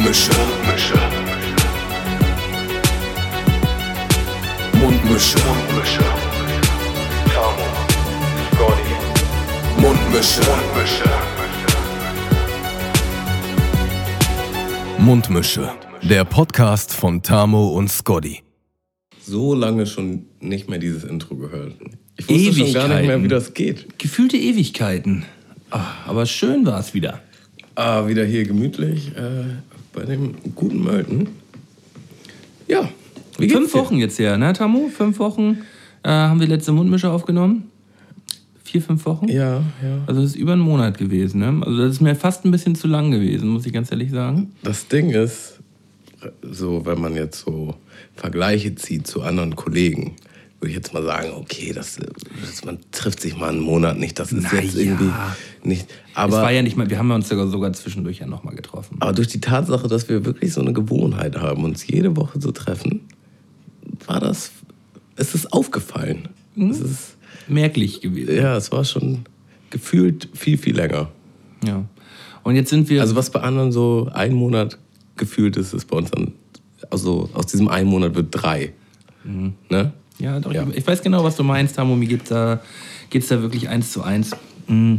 Mundmische. Mundmische. Mundmische. Tamo. Scotty. Mundmische. Mundmische. Mundmische. Der Podcast von Tamo und Scotty. So lange schon nicht mehr dieses Intro gehört. Ich wusste schon gar nicht mehr, wie das geht. Gefühlte Ewigkeiten. Ah, aber schön war es wieder. Ah, wieder hier gemütlich äh, bei dem guten Mölten. Ja, wie geht's Fünf dir? Wochen jetzt her, ne, Tamu? Fünf Wochen äh, haben wir letzte Mundmische aufgenommen. Vier, fünf Wochen? Ja, ja. Also das ist über einen Monat gewesen, ne? Also das ist mir fast ein bisschen zu lang gewesen, muss ich ganz ehrlich sagen. Das Ding ist, so wenn man jetzt so Vergleiche zieht zu anderen Kollegen, würde ich jetzt mal sagen, okay, das, das, man trifft sich mal einen Monat nicht, das ist Na jetzt irgendwie nicht. es Aber, war ja nicht mal, wir haben uns sogar, sogar zwischendurch ja nochmal getroffen. aber durch die Tatsache, dass wir wirklich so eine Gewohnheit haben, uns jede Woche zu treffen, war das, es ist aufgefallen. Mhm. Es ist, Merklich gewesen. ja, es war schon gefühlt viel, viel länger. Ja. Und jetzt sind wir. Also was bei anderen so ein Monat gefühlt ist, ist bei uns dann, also aus diesem einen Monat wird drei. Ne? Ja, doch, Ja. Ich, ich weiß genau, was du meinst, Tamu. Mir geht's da, geht's da wirklich eins zu eins. Mm.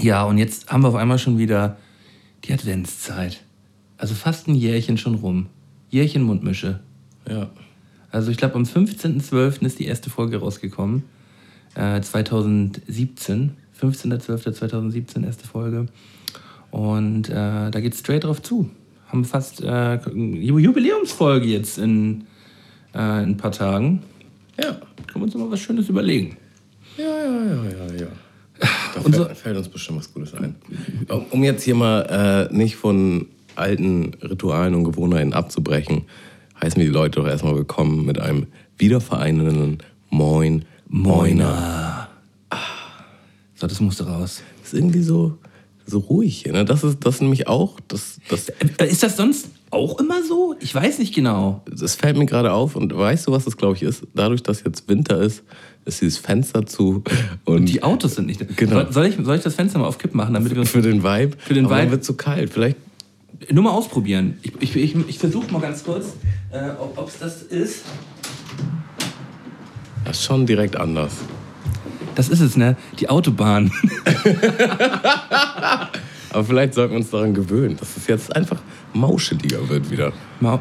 Ja, und jetzt haben wir auf einmal schon wieder die Adventszeit. Also fast ein Jährchen schon rum. Jährchen Mundmische. Ja. Also ich glaube, am 15.12. ist die erste Folge rausgekommen. Äh, 2017. 15.12.2017 erste Folge. Und äh, da geht straight drauf zu. Haben fast äh, eine Jubiläumsfolge jetzt in, äh, in ein paar Tagen. Ja. Können wir uns mal was Schönes überlegen. Ja, ja, ja, ja, ja. Da so- fällt, fällt uns bestimmt was Gutes ein. Um- jetzt hier mal äh, nicht von alten Ritualen und Gewohnheiten abzubrechen, heißen wir die Leute doch erstmal willkommen mit einem wiedervereinenden Moin, Moiner. So, das musste raus. Ist irgendwie so, so ruhig hier. Ne? Das ist das nämlich auch, das, das, Äh, Ist das sonst auch immer so? Ich weiß nicht genau. das fällt mir gerade auf und weißt du, was das glaube ich ist? Dadurch, dass jetzt Winter ist, ist dieses Fenster zu und Die Autos sind nicht. Genau. Soll, ich, soll ich das Fenster mal auf Kipp machen, damit wir uns für den Vibe. Für den Vibe. wird zu kalt. Vielleicht nur mal ausprobieren? Ich, ich, ich, ich versuche mal ganz kurz, äh, ob es das ist. das ist schon direkt anders. Das ist es, ne? Die Autobahn. Aber vielleicht sollten wir uns daran gewöhnen, dass es jetzt einfach mauscheliger wird wieder. Mau-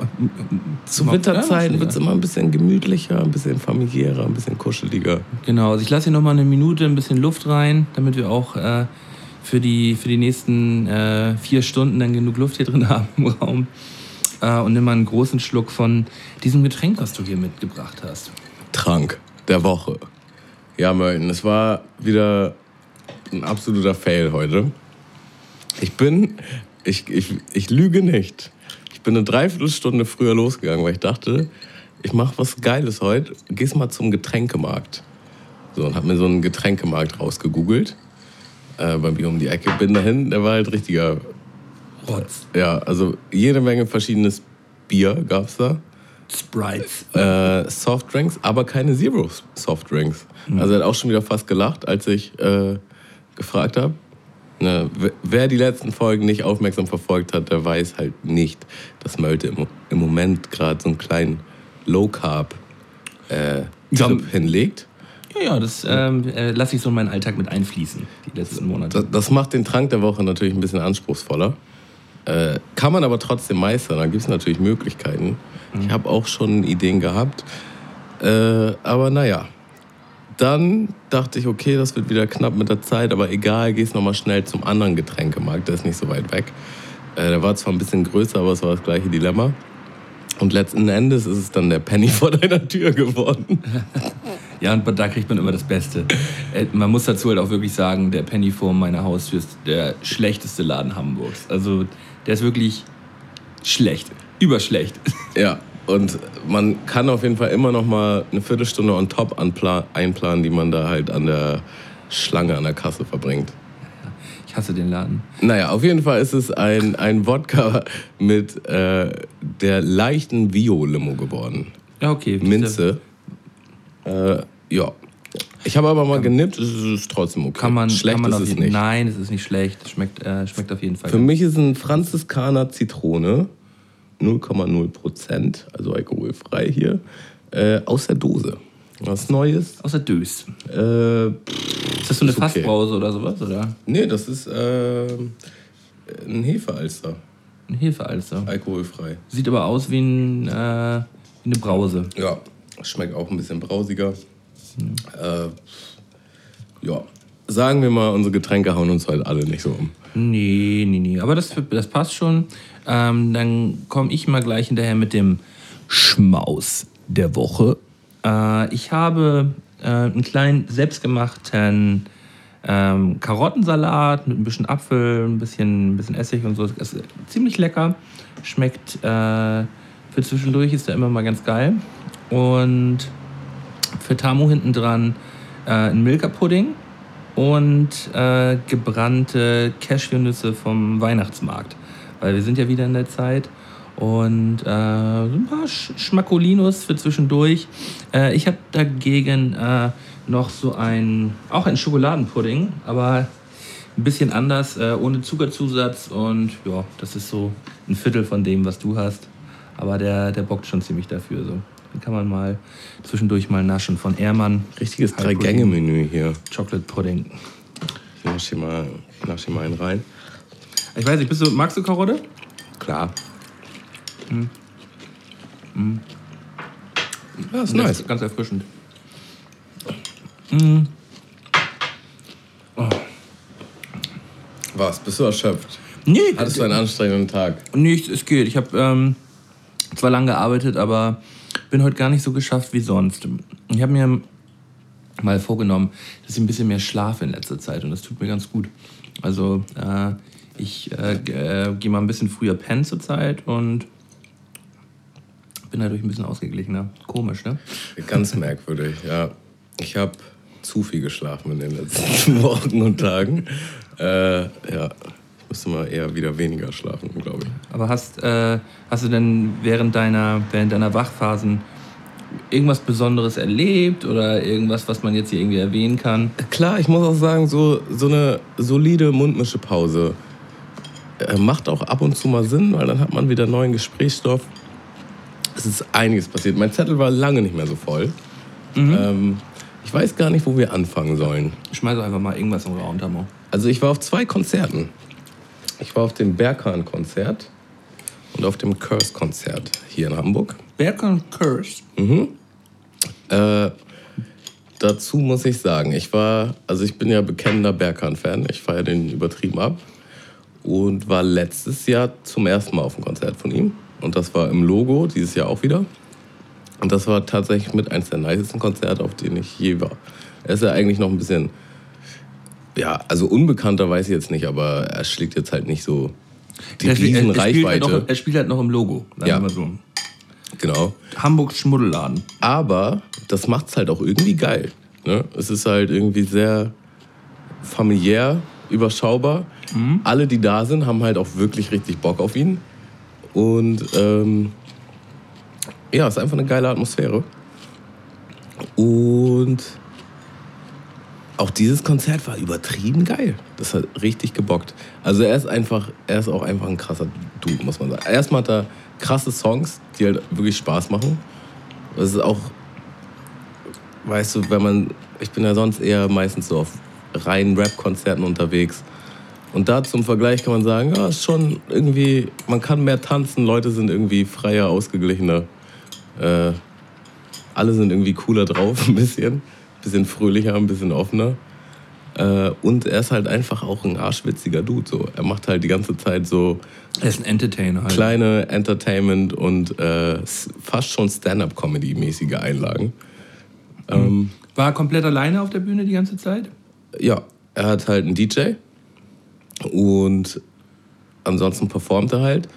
Zu Winterzeiten wird es immer ein bisschen gemütlicher, ein bisschen familiärer, ein bisschen kuscheliger. Genau, also ich lasse hier nochmal eine Minute ein bisschen Luft rein, damit wir auch äh, für, die, für die nächsten äh, vier Stunden dann genug Luft hier drin haben im Raum. Äh, und nimm mal einen großen Schluck von diesem Getränk, was du hier mitgebracht hast. Trank der Woche. Ja, Mölten, es war wieder ein absoluter Fail heute. Ich bin, ich, ich, ich lüge nicht. Ich bin eine Dreiviertelstunde früher losgegangen, weil ich dachte, ich mache was Geiles heute. Gehst mal zum Getränkemarkt. So, und hab mir so einen Getränkemarkt rausgegoogelt. Äh, bei mir um die Ecke. Bin dahin, der war halt richtiger Rotz. Ja, also jede Menge verschiedenes Bier gab's da. Sprites. Äh, Softdrinks, aber keine Zero Softdrinks. Also er hat auch schon wieder fast gelacht, als ich äh, gefragt habe. Ne, wer- die letzten Folgen nicht aufmerksam verfolgt hat, der weiß halt nicht, dass Mölte im, im Moment gerade so einen kleinen Low Carb äh, Ja. Hinlegt. Ja, ja, das ähm, äh, lasse ich so in meinen Alltag mit einfließen, die letzten Monate. Das, das macht den Trank der Woche natürlich ein bisschen anspruchsvoller. Äh, kann man aber trotzdem meistern. Da gibt es natürlich Möglichkeiten. Ich habe auch schon Ideen gehabt. Äh, aber naja. Dann dachte ich, okay, das wird wieder knapp mit der Zeit, aber egal, gehst nochmal schnell zum anderen Getränkemarkt, der ist nicht so weit weg. Äh, der war zwar ein bisschen größer, aber es war das gleiche Dilemma. Und letzten Endes ist es dann der Penny vor deiner Tür geworden. Ja, und da kriegt man immer das Beste. Äh, man muss dazu halt auch wirklich sagen, der Penny vor meiner Haustür ist der schlechteste Laden Hamburgs. Also der ist wirklich schlecht. Überschlecht. Ja, und man kann auf jeden Fall immer noch mal eine Viertelstunde on top einplanen, die man da halt an der Schlange an der Kasse verbringt. Ich hasse den Laden. Naja, auf jeden Fall ist es ein, ein Wodka mit äh, der leichten Vio-Limo geworden. Ja, okay. Minze. Äh, ja. Ich habe aber mal genippt, es ist trotzdem okay. Kann man, Schlecht kann man ist es nicht. Nein, es ist nicht schlecht. Es schmeckt, äh, schmeckt auf jeden Fall. Für mich ist ein Franziskaner Zitrone 0,0%, also alkoholfrei hier, äh, aus der Dose. Was Neues. Aus der Dös. Äh, Ist das so eine okay. Fassbrause oder sowas? Oder nee, das ist äh, ein Hefealster, ein Hefealster? alkoholfrei. Sieht aber aus wie, ein, äh, wie eine Brause. Ja, schmeckt auch ein bisschen brausiger. Äh, ja, sagen wir mal, unsere Getränke hauen uns halt alle nicht so um. Nee, nee, nee. Aber das, das passt schon. Ähm, dann komme ich mal gleich hinterher mit dem Schmaus der Woche. Äh, ich habe äh, einen kleinen selbstgemachten ähm, Karottensalat mit ein bisschen Apfel, ein bisschen, ein bisschen Essig und so. Das ist ziemlich lecker. Schmeckt äh, für zwischendurch ist der immer mal ganz geil. Und für Tamu hinten dran äh, ein Milka-Pudding und äh, gebrannte Cashewnüsse vom Weihnachtsmarkt. Weil wir sind ja wieder in der Zeit. Und äh, ein paar Sch Schmackolinos für zwischendurch. Äh, ich habe dagegen äh, noch so ein, auch ein Schokoladenpudding, aber ein bisschen anders, äh, ohne Zuckerzusatz. Und ja, das ist so ein Viertel von dem, was du hast. Aber der, der bockt schon ziemlich dafür. So. Den kann man mal zwischendurch mal naschen. Von Ehrmann. Richtiges. Drei-Gänge-Menü hier. Chocolate Pudding. Ich nasche hier mal, ich nasche hier mal einen rein. Ich weiß nicht, bist du, magst du Karotte? Klar. Ja, ist nice. ganz erfrischend. Was? Bist du erschöpft? Nee, Hattest du einen anstrengenden Tag? nee es- es geht. Ich habe ähm, zwar lange gearbeitet, aber bin heute gar nicht so geschafft wie sonst. Ich habe mir mal vorgenommen, dass ich ein bisschen mehr schlafe in letzter Zeit und das tut mir ganz gut. Also äh, ich äh, äh, gehe mal ein bisschen früher pennen zur Zeit und bin dadurch ein bisschen ausgeglichener. Komisch, ne? Ganz merkwürdig, ja. Ich habe zu viel geschlafen in den letzten Wochen und Tagen. Äh, ja, ich müsste mal eher wieder weniger schlafen, glaube ich. Aber hast, äh, hast du denn während deiner, während deiner Wachphasen irgendwas Besonderes erlebt oder irgendwas, was man jetzt hier irgendwie erwähnen kann? Klar, ich muss auch sagen, so, so eine solide Mundmischepause äh, macht auch ab und zu mal Sinn, weil dann hat man wieder neuen Gesprächsstoff. Es ist einiges passiert. Mein Zettel war lange nicht mehr so voll. Ähm, ich weiß gar nicht, wo wir anfangen sollen. Schmeiß einfach mal irgendwas im Raum, Tamo. Also ich war auf zwei Konzerten. Ich war auf dem Berghahn-Konzert und auf dem Curse-Konzert hier in Hamburg. Berkan Curse. Äh, dazu muss ich sagen, ich war, also ich bin ja bekennender Berghahn-Fan. Ich feiere den übertrieben ab und war letztes Jahr zum ersten Mal auf dem Konzert von ihm. Und das war im Logo, dieses Jahr auch wieder. Und das war tatsächlich mit eins der nicesten Konzerte, auf denen ich je war. Er ist ja eigentlich noch ein bisschen, ja, also unbekannter weiß ich jetzt nicht, aber er schlägt jetzt halt nicht so die Er er- riesen er spielt halt Reichweite. noch, er spielt halt noch im Logo. Sagen Ja. wir mal so. Genau. Hamburgs Schmuddelladen. Aber das macht es halt auch irgendwie geil. Ne? Es ist halt irgendwie sehr familiär, überschaubar. Alle, die da sind, haben halt auch wirklich richtig Bock auf ihn. Und ähm, ja, es ist einfach eine geile Atmosphäre. Und auch dieses Konzert war übertrieben geil. Das hat richtig gebockt. Also er ist einfach, er ist auch einfach ein krasser Dude, muss man sagen. Erstmal hat er krasse Songs, die halt wirklich Spaß machen. Das ist auch, weißt du, wenn man, ich bin ja sonst eher meistens so auf reinen Rap-Konzerten unterwegs. Und da zum Vergleich kann man sagen, ja, ist schon irgendwie, man kann mehr tanzen, Leute sind irgendwie freier, ausgeglichener. Äh, alle sind irgendwie cooler drauf, ein bisschen. Ein bisschen fröhlicher, ein bisschen offener. Äh, und er ist halt einfach auch ein arschwitziger Dude. So. Er macht halt die ganze Zeit so Er ist ein Entertainer halt. kleine Entertainment und äh, fast schon Stand-up-Comedy-mäßige Einlagen. Ähm, War er komplett alleine auf der Bühne die ganze Zeit? ja, er hat halt einen DJ und ansonsten performt er halt.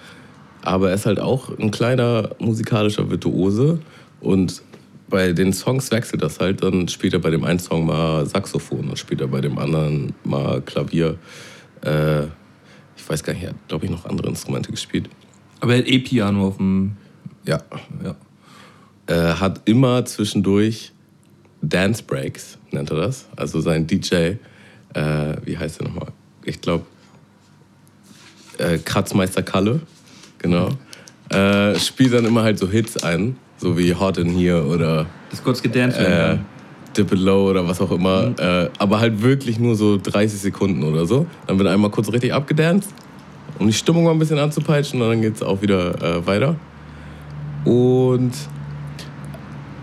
Aber er ist halt auch ein kleiner musikalischer Virtuose und bei den Songs wechselt das halt. Dann spielt er bei dem einen Song mal Saxophon, dann spielt er bei dem anderen mal Klavier. Äh, ich weiß gar nicht, er hat, glaube ich, noch andere Instrumente gespielt. Aber er hat eh Piano auf dem. Ja, Ja. äh, hat immer zwischendurch Dance Breaks, nennt er das. Also sein DJ, äh, wie heißt er nochmal? Ich glaube, äh, Kratzmeister Kalle, genau. äh, spielt dann immer halt so Hits ein, so wie Hot in Here oder Das kurz gedanced werden äh. Dip It Low oder was auch immer. Äh, aber halt wirklich nur so 30 Sekunden oder so. Dann wird einmal kurz richtig abgedanced, um die Stimmung mal ein bisschen anzupeitschen und dann geht es auch wieder äh, weiter. Und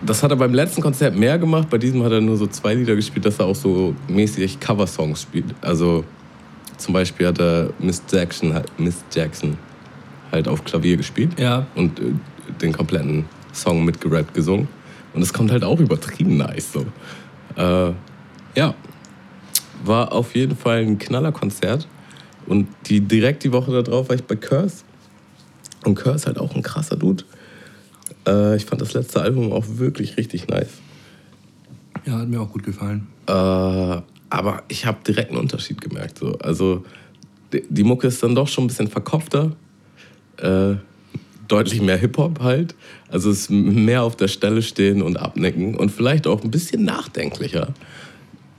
das hat er beim letzten Konzert mehr gemacht. Bei diesem hat er nur so zwei Lieder gespielt, dass er auch so mäßig Cover-Songs spielt. Also zum Beispiel hat er Miss Jackson, Miss Jackson halt auf Klavier gespielt Ja. und äh, den kompletten Song mitgerappt gesungen. Und es kommt halt auch übertrieben nice so. Äh, ja, war auf jeden Fall ein Knallerkonzert. Und die, direkt die Woche darauf war ich bei Curse. Und Curse ist halt auch ein krasser Dude. Äh, ich fand das letzte Album auch wirklich richtig nice. Ja, hat mir auch gut gefallen. Äh, aber ich habe direkt einen Unterschied gemerkt. So. Also die, die Mucke ist dann doch schon ein bisschen verkopfter. Äh, deutlich mehr Hip-Hop halt. Also es ist mehr auf der Stelle stehen und abnicken und vielleicht auch ein bisschen nachdenklicher.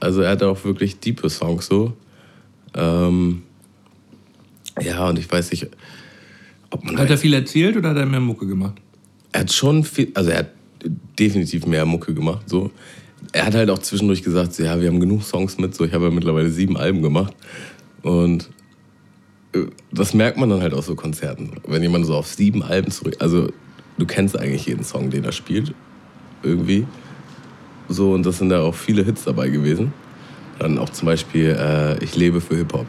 Also er hat auch wirklich diepe Songs so. Ähm, ja, und ich weiß nicht, ob man Hat er viel erzählt oder hat er mehr Mucke gemacht? er hat schon viel, also er hat definitiv mehr Mucke gemacht. So. Er hat halt auch zwischendurch gesagt, so, ja, wir haben genug Songs mit, so ich habe ja mittlerweile sieben Alben gemacht. Und äh, das merkt man dann halt auf so Konzerten. Wenn jemand so auf sieben Alben zurück, also du kennst eigentlich jeden Song, den er spielt, irgendwie. So, und das sind da auch viele Hits dabei gewesen. Dann auch zum Beispiel äh, Ich lebe für Hip-Hop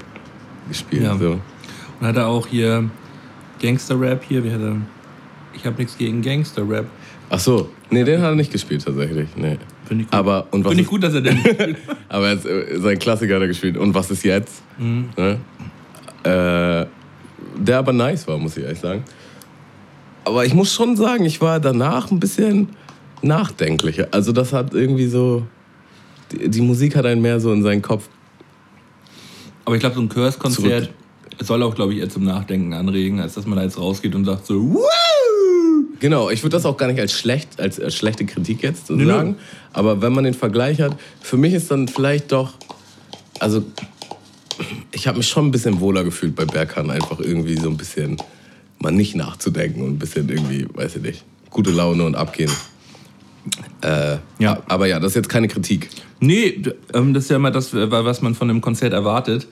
gespielt. Ja. So. Und hat er auch hier Gangster-Rap hier, wie hat er... Ich habe nichts gegen Gangster-Rap. Ach so, nee, den hat er nicht gespielt tatsächlich. Nee. Finde ich gut. Aber, und was Finde ich ist- gut, dass er den spielt. Aber er äh, sein Klassiker hat er gespielt. Und was ist jetzt? Ne? Äh, der aber nice war, muss ich ehrlich sagen. Aber ich muss schon sagen, ich war danach ein bisschen nachdenklicher. Also das hat irgendwie so... Die, die Musik hat einen mehr so in seinen Kopf... Aber ich glaube, so ein Curse-Konzert soll auch, glaube ich, eher zum Nachdenken anregen, als dass man da jetzt rausgeht und sagt so, Woo! Genau, ich würde das auch gar nicht als schlecht, als, als schlechte Kritik jetzt so nö. sagen. Aber wenn man den Vergleich hat, für mich ist dann vielleicht doch, also ich habe mich schon ein bisschen wohler gefühlt bei Berkan, einfach irgendwie so ein bisschen mal nicht nachzudenken und ein bisschen irgendwie, weiß ich nicht, gute Laune und abgehen. Äh, Ja. Aber ja, das ist jetzt keine Kritik. Nee, ähm, das ist ja immer das, was man von einem Konzert erwartet.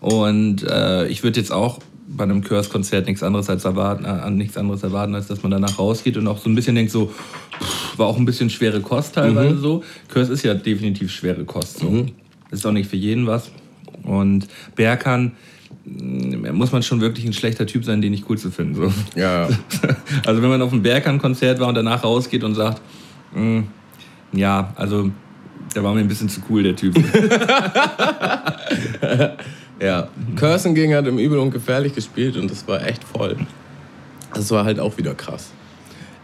Und äh, ich würde jetzt auch bei einem Curse-Konzert nichts anderes als erwarten, äh, nichts anderes erwarten, als dass man danach rausgeht und auch so ein bisschen denkt, so pff, war auch ein bisschen schwere Kost teilweise so. Curse ist ja definitiv schwere Kost. So. Ist auch nicht für jeden was. Und Berkan mh, muss man schon wirklich ein schlechter Typ sein, den nicht cool zu finden. So. Ja, Also wenn man auf einem Berkan-Konzert war und danach rausgeht und sagt, "Mm, ja, also der war mir ein bisschen zu cool, der Typ. ja. Cursen ging hat im Übel und Gefährlich gespielt und das war echt voll. Das war halt auch wieder krass.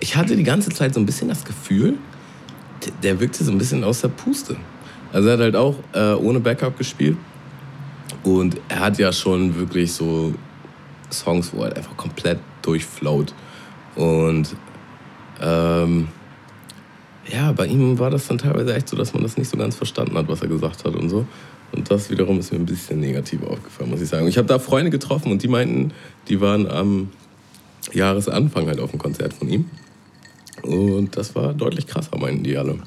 Ich hatte die ganze Zeit so ein bisschen das Gefühl, der- wirkte so ein bisschen aus der Puste. Also er hat halt auch äh, ohne Backup gespielt. Und er hat ja schon wirklich so Songs, wo er einfach komplett durchflowt. Und ähm, ja, bei ihm war das dann teilweise echt so, dass man das nicht so ganz verstanden hat, was er gesagt hat und so. Und das wiederum ist mir ein bisschen negativ aufgefallen, muss ich sagen. Ich habe da Freunde getroffen und die meinten, die waren am Jahresanfang halt auf dem Konzert von ihm. Und das war deutlich krasser, meinten die alle.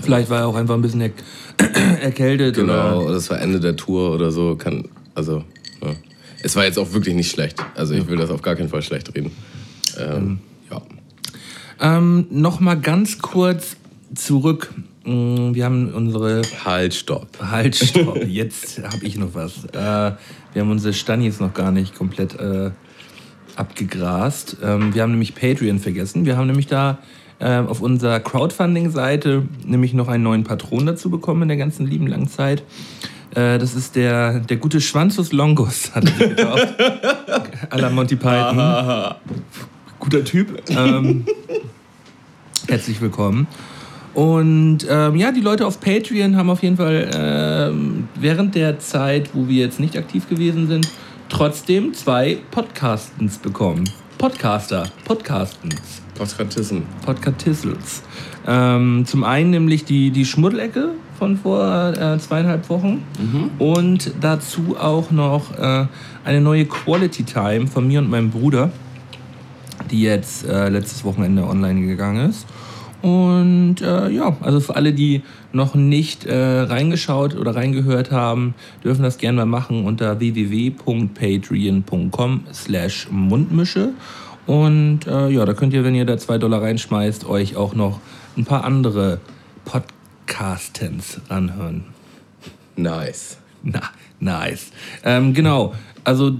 Vielleicht war er auch einfach ein bisschen er erkältet. Genau, Oder das war Ende der Tour oder so. Kann, also, ja. Es war jetzt auch wirklich nicht schlecht. Also ich will das auf gar keinen Fall schlecht reden. Ähm, ja. ähm, Nochmal ganz kurz zurück. Mm, Wir haben unsere Halt, stopp. Halt, stopp, jetzt habe ich noch was. Äh, wir haben unsere Stannis noch gar nicht komplett äh, abgegrast. Ähm, wir haben nämlich Patreon vergessen. Wir haben nämlich da äh, auf unserer Crowdfunding-Seite nämlich noch einen neuen Patron dazu bekommen in der ganzen lieben langen Zeit. Äh, das ist der, der gute Schwanzus Longus, hat er getauft. à la Monty Python. Guter Typ. Ähm, herzlich willkommen. Und ähm, ja, die Leute auf Patreon haben auf jeden Fall ähm, während der Zeit, wo wir jetzt nicht aktiv gewesen sind, trotzdem zwei Podcastens bekommen. Podcaster, Podcastens, Postkartissen. Podcastissels. Ähm, zum einen nämlich die, die Schmuddelecke von vor äh, zweieinhalb Wochen und dazu auch noch äh, eine neue Quality Time von mir und meinem Bruder. die jetzt äh, letztes Wochenende online gegangen ist. Und äh, ja, also für alle, die noch nicht äh, reingeschaut oder reingehört haben, dürfen das gerne mal machen unter www.patreon.com slash Mundmische. Und äh, ja, da könnt ihr, wenn ihr da zwei Dollar reinschmeißt, euch auch noch ein paar andere Podcastens anhören. Nice. Na, nice. Ähm, genau, also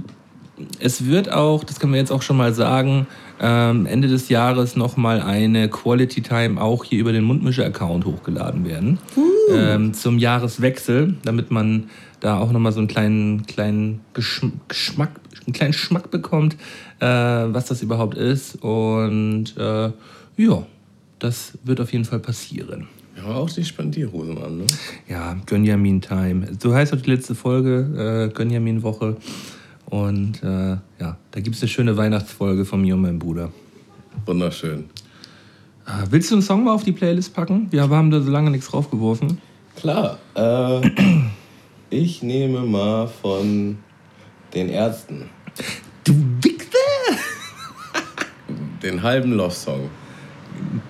es wird auch, das können wir jetzt auch schon mal sagen, ähm, Ende des Jahres nochmal eine Quality Time auch hier über den Mundmische-Account hochgeladen werden. Uh. Ähm, zum Jahreswechsel, damit man da auch nochmal so einen kleinen, kleinen Geschmack, einen kleinen Schmack bekommt, äh, was das überhaupt ist. Und äh, ja, das wird auf jeden Fall passieren. Ja, auch die Spandierhosen an, ne? Ja, Gönjamin Time. So heißt auch die letzte Folge, äh, Gönjamin Woche. Und äh, ja, da gibt es eine schöne Weihnachtsfolge von mir und meinem Bruder. Wunderschön. Äh, willst du einen Song mal auf die Playlist packen? Wir haben da so lange nichts draufgeworfen. Klar. Äh, ich nehme mal von den Ärzten. Du Wichser! den halben Love-Song.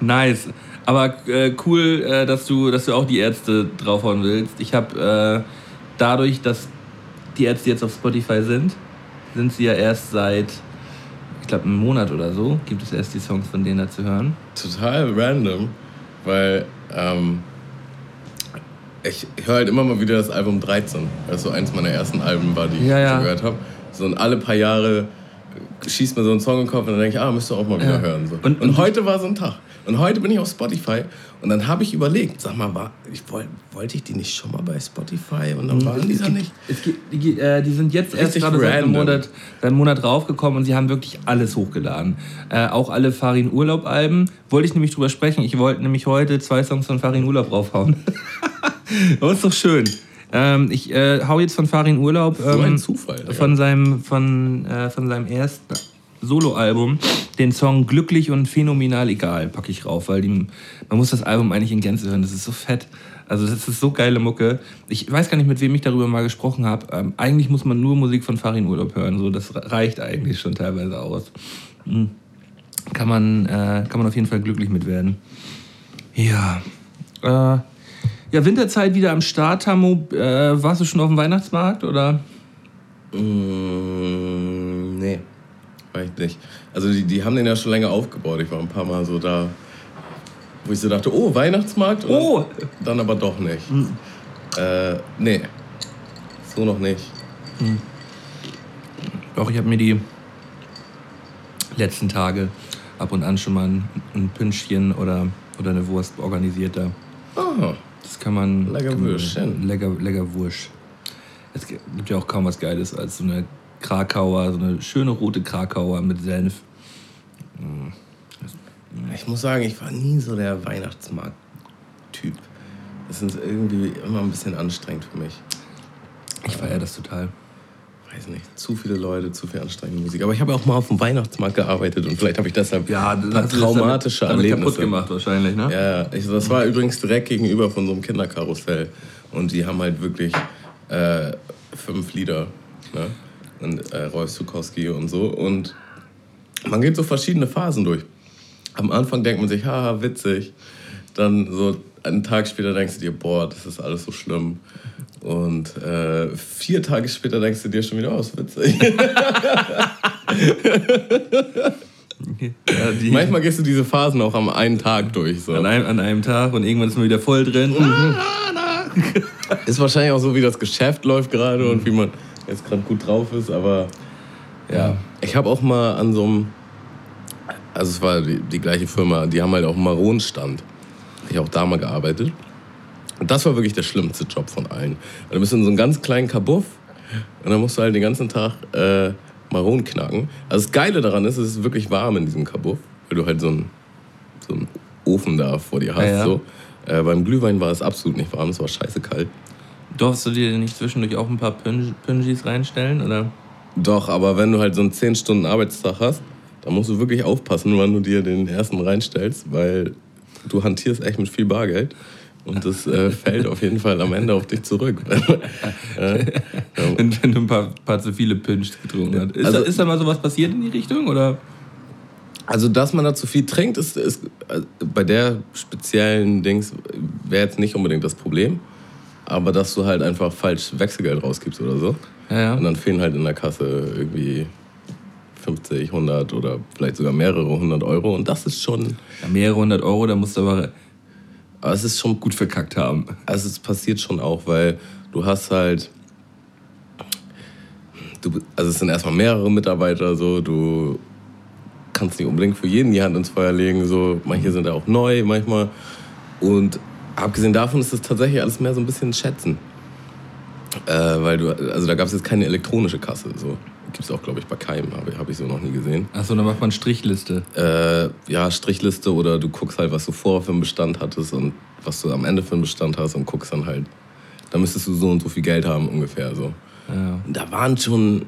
Nice. Aber äh, cool, äh, dass, du, dass du auch die Ärzte draufhauen willst. Ich habe äh, dadurch, dass die Ärzte jetzt auf Spotify sind, sind sie ja erst seit, ich glaube, einem Monat oder so, gibt es erst die Songs von denen da zu hören. Total random, weil ähm, ich höre halt immer mal wieder das Album 13, weil so eins meiner ersten Alben war, die ja, ich ja. gehört habe. So und alle paar Jahre schießt mir so ein Song im Kopf und dann denke ich, ah, müsst ihr auch mal wieder Ja. hören. So. Und- Und, und- heute war so ein Tag. Und heute bin ich auf Spotify und dann habe ich überlegt, sag mal, war, ich wollte ich die nicht schon mal bei Spotify und dann waren die da nicht. Es gibt, die, äh, die sind jetzt erst gerade seit einem. Monat, seit einem Monat draufgekommen und sie haben wirklich alles hochgeladen. Äh, auch alle Farin Urlaub Alben. Wollte ich nämlich drüber sprechen. Ich wollte nämlich heute zwei Songs von Farin Urlaub draufhauen. Aber ist doch schön. Ähm, ich äh, hau jetzt von Farin Urlaub So ein ähm, Zufall. Digga. von seinem, von, äh, von seinem ersten Soloalbum den Song Glücklich und phänomenal egal packe ich rauf, weil die, man muss das Album eigentlich in Gänze hören. Das ist so fett. Also das ist so geile Mucke. Ich weiß gar nicht, mit wem ich darüber mal gesprochen habe. Ähm, eigentlich muss man nur Musik von Farin Urlaub hören. So, das reicht eigentlich schon teilweise aus. Mhm. Kann man, äh, kann man auf jeden Fall glücklich mit werden. Ja. Äh, ja, Winterzeit wieder am Start, Tammo. Äh, warst du schon auf dem Weihnachtsmarkt oder? Mm, nee, war ich nicht. Also die, die haben den ja schon länger aufgebaut. Ich war ein paar Mal so da, wo ich so dachte, oh, Weihnachtsmarkt? Oh! Dann aber doch nicht. Äh, nee, so noch nicht. Doch, ich habe mir die letzten Tage ab und an schon mal ein, ein Pünschchen oder, oder eine Wurst organisiert da. Ah, Das kann man. Lecker Würstchen. Lecker, lecker Wurst. Es gibt ja auch kaum was Geiles als so eine Krakauer, so eine schöne rote Krakauer mit Senf. ich muss sagen, ich war nie so der Weihnachtsmarkt-Typ. Das ist irgendwie immer ein bisschen anstrengend für mich. Ich feiere das total. Weiß nicht, zu viele Leute, zu viel anstrengende Musik. Aber ich habe auch mal auf dem Weihnachtsmarkt gearbeitet und vielleicht habe ich deshalb ein paar traumatische damit, damit Erlebnisse. kaputt gemacht wahrscheinlich, ne? Ja, ja. Ich, das war übrigens direkt gegenüber von so einem Kinderkarussell. Und die haben halt wirklich äh, fünf Lieder. Ne? Und äh, Rolf Zukowski und so. Und man geht so verschiedene Phasen durch. Am Anfang denkt man sich, haha, witzig. Dann so einen Tag später denkst du dir, boah, das ist alles so schlimm. Und äh, vier Tage später denkst du dir schon wieder, oh, ist witzig. Ja, Manchmal gehst du diese Phasen auch am einen Tag durch. So. an, einem, an einem Tag und irgendwann ist man wieder voll drin. Ist wahrscheinlich auch so, wie das Geschäft läuft gerade und wie man jetzt gerade gut drauf ist, aber ja. Ich habe auch mal an so einem, also es war die, die gleiche Firma, die haben halt auch einen Maronenstand. Ich habe auch da mal gearbeitet. Und das war wirklich der schlimmste Job von allen. Du bist in so einem ganz kleinen Kabuff und dann musst du halt den ganzen Tag äh, Maronen knacken. Also das Geile daran ist, es ist wirklich warm in diesem Kabuff, weil du halt so einen, so einen Ofen da vor dir hast. Ja, ja. So. Äh, beim Glühwein war es absolut nicht warm, es war scheiße kalt. Darfst du dir nicht zwischendurch auch ein paar Pünjis reinstellen? Oder? Doch, aber wenn du halt so einen 10 Stunden Arbeitstag hast, dann musst du wirklich aufpassen, wann du dir den ersten reinstellst, weil du hantierst echt mit viel Bargeld. Und das äh, fällt auf jeden Fall am Ende auf dich zurück. Äh, Wenn, wenn du ein paar, paar zu viele Pünsch getrunken hast. Ist, Also- da, ist da mal sowas passiert in die Richtung? Oder? Also, dass man da zu viel trinkt, ist, ist äh, bei der speziellen Dings wäre jetzt nicht unbedingt das Problem. Aber dass du halt einfach falsch Wechselgeld rausgibst oder so. Ja, ja. Und dann fehlen halt in der Kasse irgendwie 50, 100 oder vielleicht sogar mehrere hundert Euro. Und das ist schon. Ja, mehrere hundert Euro, da musst du aber Aber es ist schon gut verkackt haben. Also es passiert schon auch, weil du hast halt, du, also es sind erstmal mehrere Mitarbeiter, so du kannst nicht unbedingt für jeden die Hand ins Feuer legen, so manche sind ja auch neu, manchmal und abgesehen davon ist es tatsächlich alles mehr so ein bisschen Schätzen, äh, weil du, also da gab es jetzt keine elektronische Kasse, so gibt es auch glaube ich bei keinem, habe hab ich so noch nie gesehen. Achso, dann macht man Strichliste. Äh, ja, Strichliste oder du guckst halt, was du vorher für einen Bestand hattest und was du am Ende für einen Bestand hast und guckst dann halt, da müsstest du so und so viel Geld haben ungefähr so. Ja. Und da waren schon,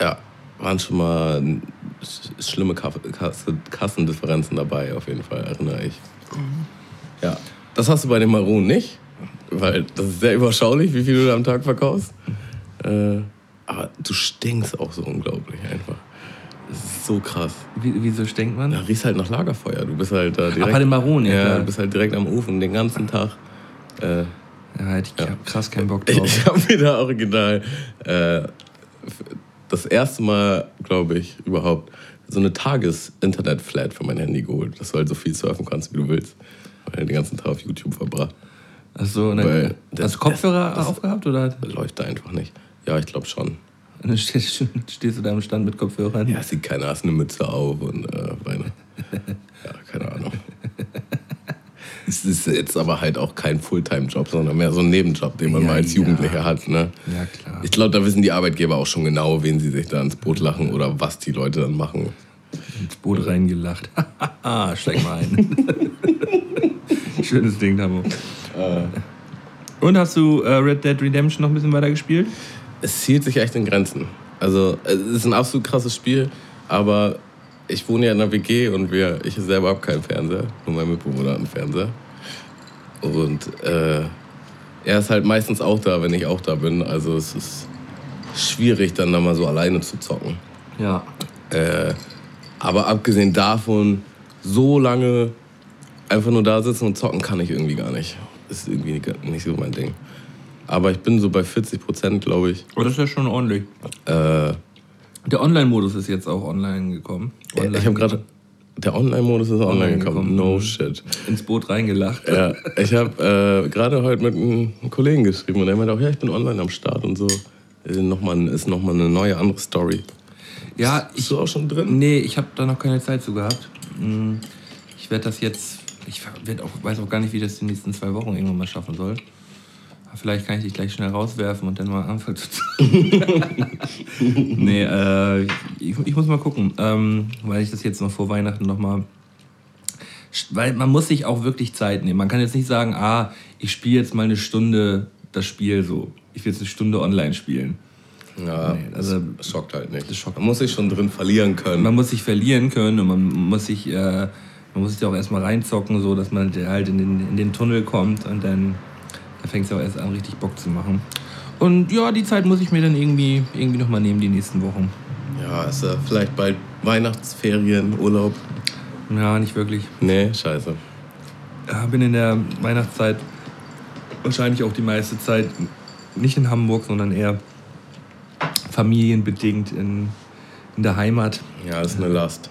ja, waren schon mal sch- schlimme Kassendifferenzen dabei, auf jeden Fall, erinnere ich. Ja, das hast du bei den Maronen nicht, weil das ist sehr überschaulich, wie viel du da am Tag verkaufst. Äh, aber du stinkst auch so unglaublich einfach. Das ist so krass. Wie, wieso stinkt man? Da riechst halt nach Lagerfeuer. Du bist halt da direkt. bei den Maronen, ja, ja. du bist halt direkt am Ofen den ganzen Tag. Äh, Ja, ich Ja. krass keinen Bock drauf. ich habe mir da original äh, das erste Mal, glaube ich, überhaupt so eine Tages-Internet-Flat für mein Handy geholt, dass du halt so viel surfen kannst, wie du willst. Weil den ganzen Tag auf YouTube verbracht. Achso, und Weil dann das- hast du Kopfhörer das- aufgehabt oder Das läuft da einfach nicht. Ja, ich glaube schon. Und dann stehst, stehst du da am Stand mit Kopfhörern? Ja, sieht keiner, hast eine Mütze auf und äh, Beine. Ja, keine Ahnung. Es ist jetzt aber halt auch kein Fulltime-Job, sondern mehr so ein Nebenjob, den man Ja, mal als ja. Jugendlicher hat. Ne? Ja, klar. Ich glaube, da wissen die Arbeitgeber auch schon genau, wen sie sich da ins Boot lachen oder was die Leute dann machen. Ins Boot reingelacht. Haha, steig mal ein. Schönes Ding, Tamo. Äh. Und hast du äh, Red Dead Redemption noch ein bisschen weiter gespielt? Es hielt sich echt in Grenzen. Also, es ist ein absolut krasses Spiel, aber ich wohne ja in einer WG und wir, ich selber habe keinen Fernseher, nur mein Mitbewohner hat einen Fernseher. Und äh, er ist halt meistens auch da, wenn ich auch da bin. Also, es ist schwierig, dann da mal so alleine zu zocken. Ja. Äh, aber abgesehen davon, so lange einfach nur da sitzen und zocken kann ich irgendwie gar nicht. Ist irgendwie nicht so mein Ding. Aber ich bin so bei 40 Prozent, glaube ich. Oh, das ist ja schon ordentlich. Äh, Der Online-Modus ist jetzt auch online gekommen. Online ich habe gerade. Der Online-Modus ist online, Online gekommen. gekommen. No shit. ins Boot reingelacht. Ja, ich habe äh, gerade heute mit einem Kollegen geschrieben und er meinte auch, ja, ich bin online am Start und so. Ist nochmal ist noch mal eine neue, andere Story. Ja, Bist ich, du auch schon drin? nee, ich habe da noch keine Zeit zu gehabt. Mm, Ich werde das jetzt, ich werd auch, weiß auch gar nicht, wie ich das die nächsten zwei Wochen irgendwann mal schaffen soll. Vielleicht kann ich dich gleich schnell rauswerfen und dann mal anfangen zu Nee, äh, ich, ich muss mal gucken, ähm, weil ich das jetzt noch vor Weihnachten noch mal weil man muss sich auch wirklich Zeit nehmen. Man kann jetzt nicht sagen, ah, ich spiele jetzt mal eine Stunde das Spiel so. Ich will jetzt eine Stunde online spielen. Ja, Nee, also- das schockt halt nicht. Das schockt Man muss sich schon drin verlieren können. Man muss sich verlieren können und man muss sich, äh, man muss sich da auch erstmal reinzocken, so dass man halt in den, in den Tunnel kommt und dann, dann fängt es ja auch erst an, richtig Bock zu machen. Und ja, die Zeit muss ich mir dann irgendwie, irgendwie nochmal nehmen, die nächsten Wochen. Ja, ist ja vielleicht bald Weihnachtsferien, Urlaub. Ja, nicht wirklich. Nee, scheiße. Ja, bin in der Weihnachtszeit wahrscheinlich auch die meiste Zeit nicht in Hamburg, sondern eher familienbedingt in, in der Heimat. Ja, ist eine Last.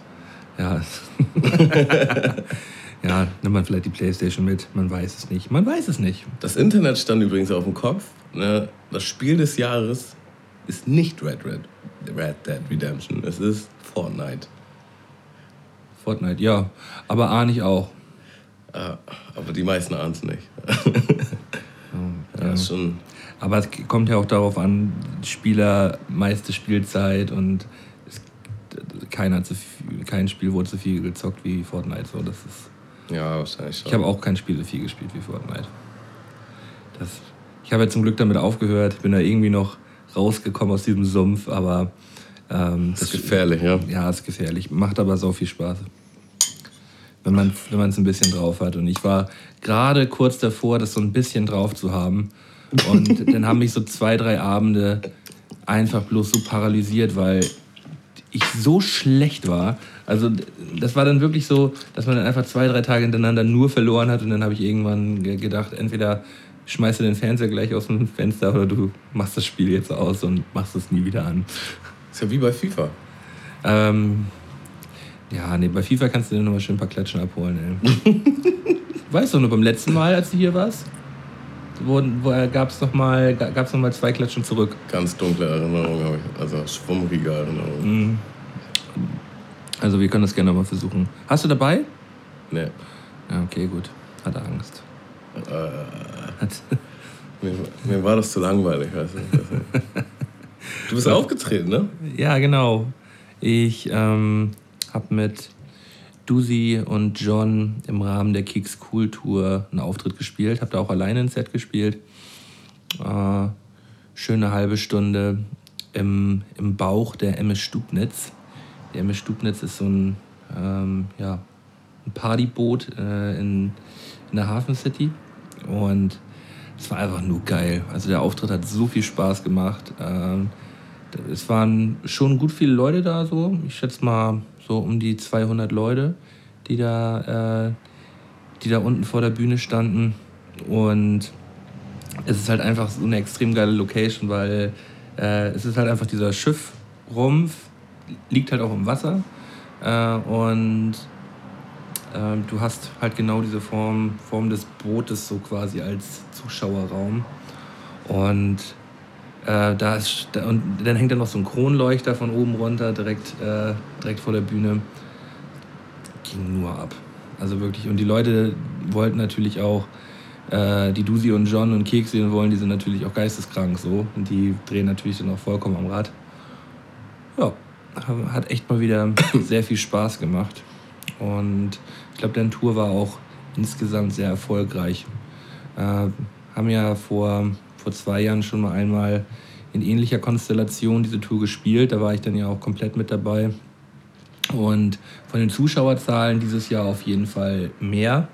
Ja, ja, nimmt man vielleicht die Playstation mit, man weiß es nicht. Man weiß es nicht. Das Internet stand übrigens auf dem Kopf. Ne? Das Spiel des Jahres ist nicht Red, Red, Red Dead Redemption. Es ist Fortnite. Fortnite, ja. Aber ahne ich auch. Ja, aber die meisten ahnen es nicht. Ja. Ja, ist schon. Aber es kommt ja auch darauf an, Spieler, meiste Spielzeit und es, keiner so viel, kein Spiel wurde so viel gezockt wie Fortnite. So, das ist, Ja, wahrscheinlich schon. ich habe auch kein Spiel so viel gespielt wie Fortnite. Das, ich habe ja zum Glück damit aufgehört, bin da irgendwie noch rausgekommen aus diesem Sumpf, aber ähm, das ist gefährlich, ja. Ja, ist gefährlich. Macht aber so viel Spaß. Wenn man wenn man es ein bisschen drauf hat. Und ich war gerade kurz davor, das so ein bisschen drauf zu haben. Und dann haben mich so zwei, drei Abende einfach bloß so paralysiert, weil ich so schlecht war. Also das war dann wirklich so, dass man dann einfach zwei, drei Tage hintereinander nur verloren hat und dann habe ich irgendwann gedacht, entweder schmeißt du den Fernseher gleich aus dem Fenster oder du machst das Spiel jetzt aus und machst es nie wieder an. Ist ja wie bei FIFA. Ähm, ja, nee, bei FIFA kannst du dir nochmal schön ein paar Klatschen abholen, ey. weißt du nur beim letzten Mal, als du hier warst? Wo, wo gab es nochmal noch mal zwei Klatschen zurück. Ganz dunkle Erinnerungen habe ich, also schwummrige Erinnerungen. Mhm. Also wir können das gerne mal versuchen. Hast du dabei? Nee. Ja, okay, gut. Hat er Angst. Äh, mir, mir, war das zu langweilig, weißt du. Du bist aufgetreten, ne? Ja, genau. Ich ähm, habe mit Dusi und John im Rahmen der Kicks Cool Tour einen Auftritt gespielt. Habe da auch alleine ein Set gespielt. Äh, schöne halbe Stunde im, im Bauch der MS Stubnitz. Der MS Stubnitz ist so ein, ähm, ja, ein Partyboot äh, in, in der Hafen City. Und es war einfach nur geil. Also der Auftritt hat so viel Spaß gemacht. Äh, es waren schon gut viele Leute da, so. Ich schätze mal so um die 200 Leute, die da, äh, die da unten vor der Bühne standen. Und es ist halt einfach so eine extrem geile Location, weil äh, es ist halt einfach dieser Schiffrumpf, liegt halt auch im Wasser. Äh, und äh, du hast halt genau diese Form, Form des Bootes so quasi als Zuschauerraum. Und äh, da ist, da, und dann hängt da noch so ein Kronleuchter von oben runter, direkt, äh, direkt vor der Bühne. Ging nur ab. Also wirklich. Und die Leute wollten natürlich auch, äh, die Dusi und John und Keks sehen wollen, die sind natürlich auch geisteskrank so. Und die drehen natürlich dann auch vollkommen am Rad. Ja, hat echt mal wieder sehr viel Spaß gemacht. Und ich glaube, deren Tour war auch insgesamt sehr erfolgreich. Äh, haben ja vor vor zwei Jahren schon mal einmal in ähnlicher Konstellation diese Tour gespielt. Da war ich dann ja auch komplett mit dabei. Und von den Zuschauerzahlen dieses Jahr auf jeden Fall mehr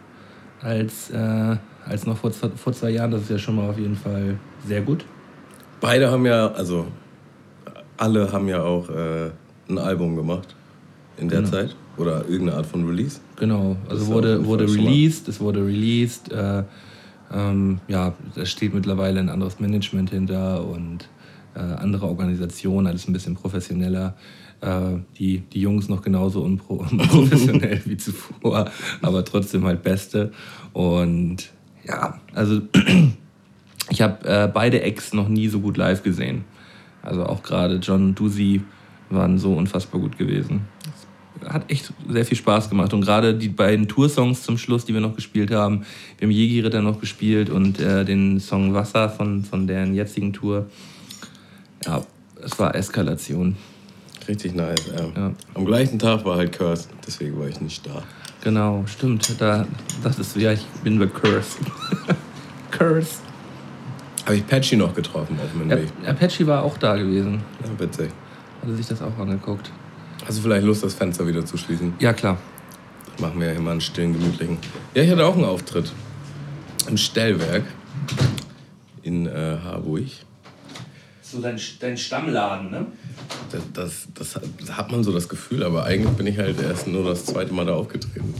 als, äh, als noch vor, vor zwei Jahren. Das ist ja schon mal auf jeden Fall sehr gut. Beide haben ja, also alle haben ja auch äh, ein Album gemacht in der genau. Zeit oder irgendeine Art von Release. Genau, also wurde, wurde released, es wurde released. Äh, ähm, ja, da steht mittlerweile ein anderes Management hinter und äh, andere Organisationen, alles ein bisschen professioneller. Äh, die, die Jungs noch genauso unprofessionell wie zuvor, aber trotzdem halt Beste. Und ja, also ich habe äh, beide Ex noch nie so gut live gesehen. Also auch gerade John und Dusi waren so unfassbar gut gewesen hat echt sehr viel Spaß gemacht. Und gerade die beiden Tour-Songs zum Schluss, die wir noch gespielt haben, wir haben Jegi-Ritter noch gespielt und äh, den Song Wasser von, von deren jetzigen Tour. Ja, es war Eskalation. Richtig nice, ja. ja. Am gleichen Tag war halt Curse, deswegen war ich nicht da. Genau, stimmt. Da dachtest du, ja, ich bin the Curse. Curse. Habe ich Patchy noch getroffen auf meinem Weg. Patchy war auch da gewesen. Ja, witzig. Hat er sich das auch angeguckt. Hast du vielleicht Lust, das Fenster wieder zu schließen? Ja, klar. Machen wir ja immer einen stillen, gemütlichen. Ja, ich hatte auch einen Auftritt. Im Stellwerk in äh, Harburg. So dein, dein Stammladen, ne? Das, das, das, hat man so das Gefühl, aber eigentlich bin ich halt erst nur das zweite Mal da aufgetreten.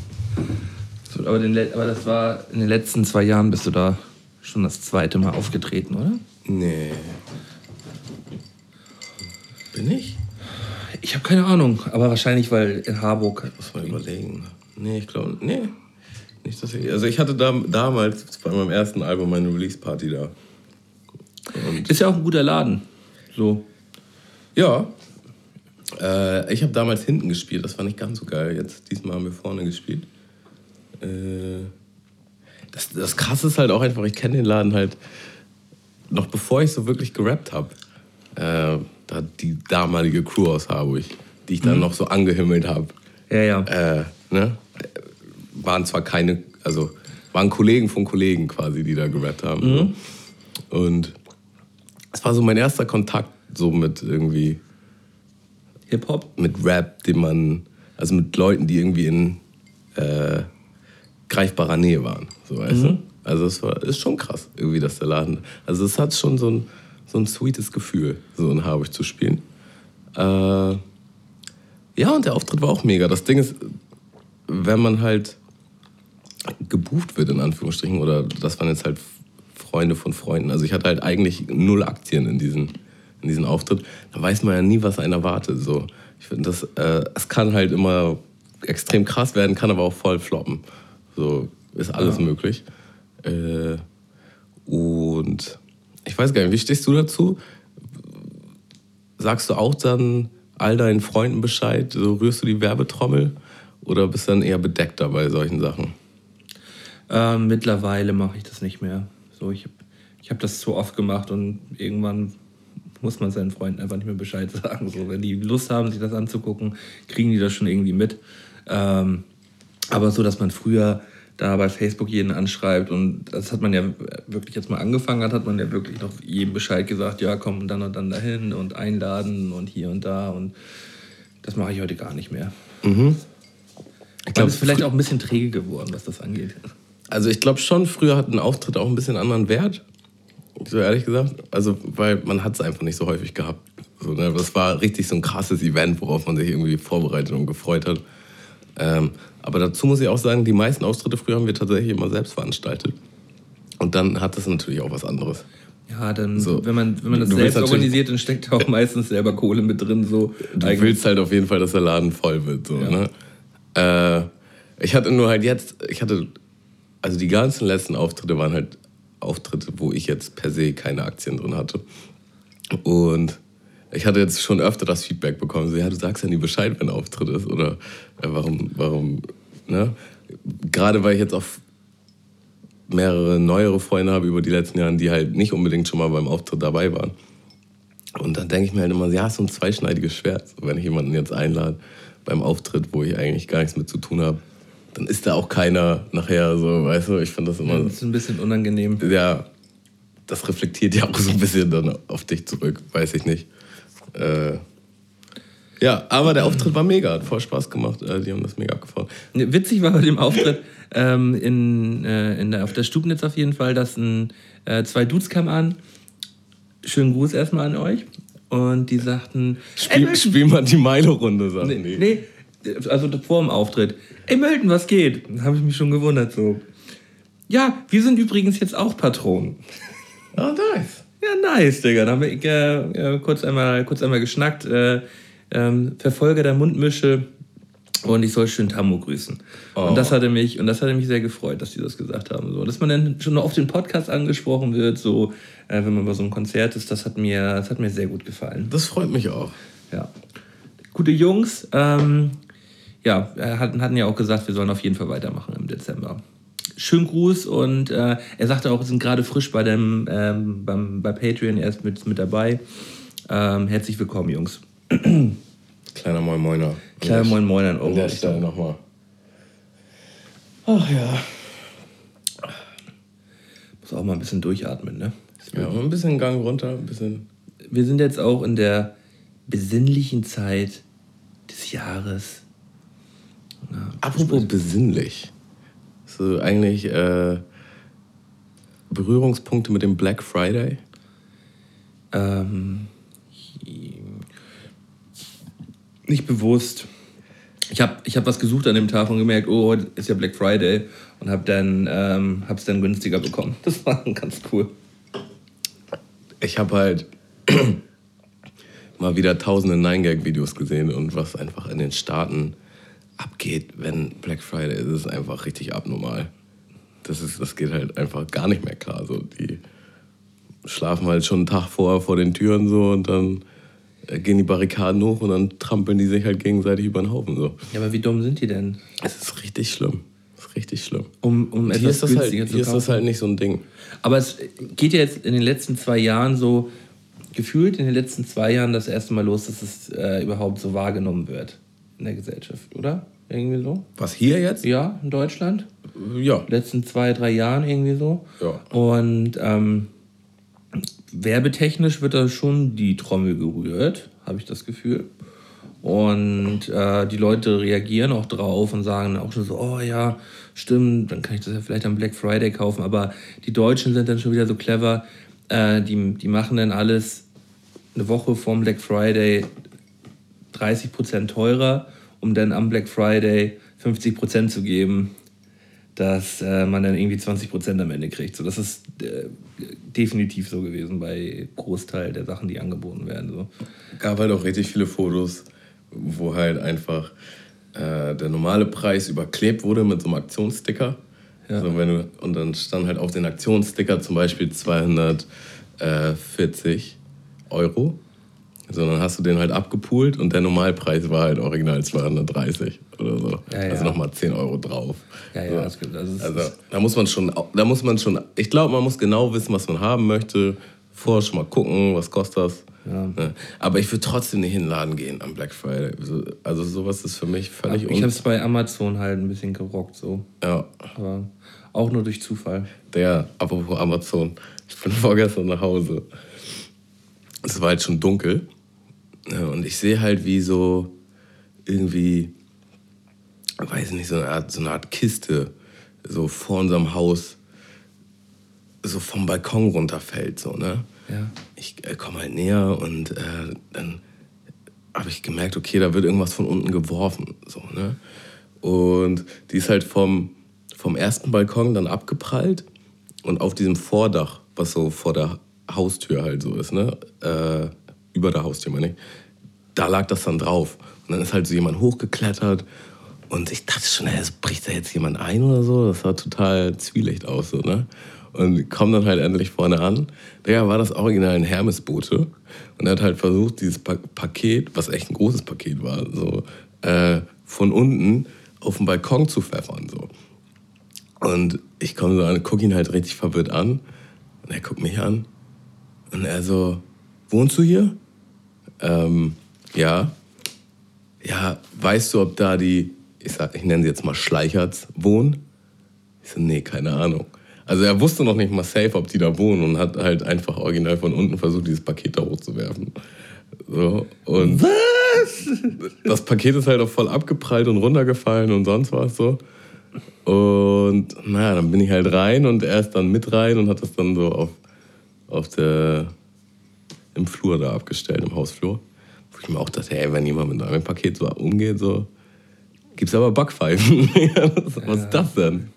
So, aber, den, aber das war in den letzten zwei Jahren bist du da schon das zweite Mal aufgetreten, oder? Nee. Bin ich? Ich habe keine Ahnung, aber wahrscheinlich, weil in Harburg. Muss man überlegen. Nee, ich glaube, nee. Nicht, dass ich, also ich hatte da, damals bei meinem ersten Album meine Release-Party da. Und ist ja auch ein guter Laden. So. Ja. Äh, ich habe damals hinten gespielt, das war nicht ganz so geil. Jetzt, diesmal haben wir vorne gespielt. Äh, das, das Krasse ist halt auch einfach, ich kenne den Laden halt noch bevor ich so wirklich gerappt habe. Äh, die damalige Crew aus Harburg, die ich dann mhm. noch so angehimmelt habe. Ja, ja. Äh, ne? Waren zwar keine, also waren Kollegen von Kollegen quasi, die da gerappt haben. Mhm. Ne? Und es war so mein erster Kontakt so mit irgendwie Hip-Hop? Mit Rap, den man, also mit Leuten, die irgendwie in äh, greifbarer Nähe waren. So, weißt mhm. du? Also es war, ist schon krass, irgendwie, dass der Laden. Also es hat schon so ein so ein sweetes Gefühl, so in Harburg zu spielen. Äh, Ja, und der Auftritt war auch mega. Das Ding ist, wenn man halt gebucht wird, in Anführungsstrichen, oder das waren jetzt halt Freunde von Freunden. Also ich hatte halt eigentlich null Aktien in diesen, in diesen Auftritt. Da weiß man ja nie, was einen erwartet. So. Ich finde, das, äh, es kann halt immer extrem krass werden, kann aber auch voll floppen. So ist alles ja. möglich. Äh, und ich weiß gar nicht, wie stehst du dazu? Sagst du auch dann all deinen Freunden Bescheid? So rührst du die Werbetrommel? Oder bist du dann eher bedeckter bei solchen Sachen? Äh, mittlerweile mache ich das nicht mehr. So, ich habe ich hab das zu oft gemacht und irgendwann muss man seinen Freunden einfach nicht mehr Bescheid sagen. So, wenn die Lust haben, sich das anzugucken, kriegen die das schon irgendwie mit. Ähm, aber so, dass man früher da bei Facebook jeden anschreibt und das hat man ja wirklich jetzt mal angefangen hat, hat man ja wirklich noch jedem Bescheid gesagt, ja komm dann und dann dahin und einladen und hier und da und das mache ich heute gar nicht mehr. Mhm. Ich glaube, es ist vielleicht auch ein bisschen träge geworden, was das angeht. Also ich glaube schon, früher hat ein Auftritt auch ein bisschen anderen Wert. So ehrlich gesagt. Also, weil man hat es einfach nicht so häufig gehabt. So, ne? Das war richtig so ein krasses Event, worauf man sich irgendwie vorbereitet und gefreut hat. Ähm, aber dazu muss ich auch sagen, die meisten Auftritte früher haben wir tatsächlich immer selbst veranstaltet. Und dann hat das natürlich auch was anderes. Ja, dann, so, wenn, man, wenn man das selbst organisiert, dann steckt da auch meistens selber Kohle mit drin. So. Du Eigentlich. willst halt auf jeden Fall, dass der Laden voll wird. So, ja. ne? äh, ich hatte nur halt jetzt, ich hatte, also die ganzen letzten Auftritte waren halt Auftritte, wo ich jetzt per se keine Aktien drin hatte. Und ich hatte jetzt schon öfter das Feedback bekommen, so, ja, du sagst ja nie Bescheid, wenn ein Auftritt ist. Oder äh, warum, warum, ne? Gerade weil ich jetzt auch mehrere neuere Freunde habe über die letzten Jahre, die halt nicht unbedingt schon mal beim Auftritt dabei waren. Und dann denke ich mir halt immer, ja, so ein zweischneidiges Schwert. Wenn ich jemanden jetzt einlade beim Auftritt, wo ich eigentlich gar nichts mit zu tun habe, dann ist da auch keiner nachher so, weißt du, ich finde das immer. Das ist ein bisschen unangenehm. Ja, das reflektiert ja auch so ein bisschen dann auf dich zurück, weiß ich nicht. Äh, ja, aber der Auftritt war mega, hat voll Spaß gemacht. Äh, die haben das mega abgefahren. Witzig war bei dem Auftritt ähm, in, äh, in der, auf der Stubnitz auf jeden Fall, dass ein, äh, zwei Dudes kamen an. Schönen Gruß erstmal an euch. Und die sagten: Spiel, spiel mal die Meile-Runde, sagen nee, die. Nee, also vor dem Auftritt. Ey, Melton, was geht? Da habe ich mich schon gewundert so. Ja, wir sind übrigens jetzt auch Patronen. Oh, nice. Ja, nice, Digga. Da haben wir äh, kurz, einmal, kurz einmal geschnackt. Äh, ähm, Verfolger der Mundmische und ich soll schön Tammo grüßen. Oh. Und das hatte mich und das hatte mich sehr gefreut, dass die das gesagt haben. So, dass man dann schon auf den Podcast angesprochen wird, so äh, wenn man bei so einem Konzert ist, das hat mir, das hat mir sehr gut gefallen. Das freut mich auch. Ja. Gute Jungs, ähm, ja, hatten, hatten ja auch gesagt, wir sollen auf jeden Fall weitermachen im Dezember schönen Gruß und äh, er sagte auch, wir sind gerade frisch bei dem ähm, beim, bei Patreon erst mit, mit dabei. Ähm, herzlich willkommen, Jungs. Kleiner Moin Moiner. Kleiner Moin Moiner in An der Stelle nochmal. Ach ja. Muss auch mal ein bisschen durchatmen, ne? Ja, ein bisschen Gang runter, ein bisschen. Wir sind jetzt auch in der besinnlichen Zeit des Jahres. Ja, Apropos besinnlich du eigentlich äh, Berührungspunkte mit dem Black Friday? Ähm, nicht bewusst. Ich habe ich hab was gesucht an dem Tag und gemerkt, oh, heute ist ja Black Friday und habe dann ähm, hab's dann günstiger bekommen. Das war ganz cool. Ich habe halt mal wieder tausende Nine-Gag-Videos gesehen und was einfach in den Staaten abgeht, wenn Black Friday ist, ist einfach richtig abnormal. Das, ist, das geht halt einfach gar nicht mehr klar. So, die schlafen halt schon einen Tag vorher vor den Türen so und dann gehen die Barrikaden hoch und dann trampeln die sich halt gegenseitig über den Haufen. So. Ja, aber wie dumm sind die denn? Es ist richtig schlimm. Es ist richtig schlimm. Um, um hier ist, das halt, hier ist das halt nicht so ein Ding. Aber es geht ja jetzt in den letzten zwei Jahren so, gefühlt in den letzten zwei Jahren das erste Mal los, dass es äh, überhaupt so wahrgenommen wird in der Gesellschaft, oder? Irgendwie so. Was hier jetzt? Ja, in Deutschland. Ja. Letzten zwei, drei Jahren irgendwie so. Ja. Und ähm, werbetechnisch wird da schon die Trommel gerührt, habe ich das Gefühl. Und äh, die Leute reagieren auch drauf und sagen auch schon so, oh ja, stimmt, dann kann ich das ja vielleicht am Black Friday kaufen. Aber die Deutschen sind dann schon wieder so clever, äh, die, die machen dann alles eine Woche vorm Black Friday 30% teurer, um dann am Black Friday 50% zu geben, dass äh, man dann irgendwie 20% am Ende kriegt. So, das ist äh, definitiv so gewesen bei Großteil der Sachen, die angeboten werden. So. Gab halt auch richtig viele Fotos, wo halt einfach äh, der normale Preis überklebt wurde mit so einem Aktionssticker. Ja. Also wenn du, und dann stand halt auf den Aktionssticker zum Beispiel 240 Euro. So, dann hast du den halt abgepoolt und der Normalpreis war halt original 230 oder so. Ja, ja. Also nochmal 10 Euro drauf. Ja, ja, so. das gibt, also, also da muss man schon, da muss man schon, ich glaube, man muss genau wissen, was man haben möchte. Vorher schon mal gucken, was kostet das. Ja. Ne? Aber ich würde trotzdem nicht in den Laden gehen am Black Friday. Also sowas ist für mich völlig Ich habe es bei Amazon halt ein bisschen gerockt so. Ja. Aber auch nur durch Zufall. Der, apropos Amazon. Ich bin vorgestern nach Hause. Es war halt schon dunkel. Und ich sehe halt, wie so irgendwie, weiß nicht, so eine Art, so eine Art Kiste so vor unserem Haus so vom Balkon runterfällt. So, ne? Ja. Ich äh, komme halt näher und äh, dann habe ich gemerkt, okay, da wird irgendwas von unten geworfen. So, ne? Und die ist halt vom, vom ersten Balkon dann abgeprallt und auf diesem Vordach, was so vor der Haustür halt so ist, ne? Äh, über der Haustür meine ich, da lag das dann drauf. Und dann ist halt so jemand hochgeklettert und ich dachte schon, ey, bricht da jetzt jemand ein oder so? Das sah total zwielicht aus, so, ne? Und komm dann halt endlich vorne an. Digga, war das original ein Hermesbote. Und er hat halt versucht, dieses pa Paket, was echt ein großes Paket war, so, äh, von unten auf den Balkon zu pfeffern. So. Und ich komme so an, gucke ihn halt richtig verwirrt an. Und er guckt mich an. Und er so, wohnst du hier? Ähm, ja. Ja, weißt du, ob da die, ich, sag, ich nenne sie jetzt mal Schleicherts, wohnen? Ich so, nee, keine Ahnung. Also er wusste noch nicht mal safe, ob die da wohnen und hat halt einfach original von unten versucht, dieses Paket da hochzuwerfen. So, und was? Das Paket ist halt auch voll abgeprallt und runtergefallen und sonst was so. Und naja, dann bin ich halt rein und er ist dann mit rein und hat das dann so auf, auf der, im Flur da abgestellt, im Hausflur. Wo ich mir auch dachte, ey, wenn jemand mit einem Paket so umgeht, so, gibt's aber Backpfeifen. was ist das denn?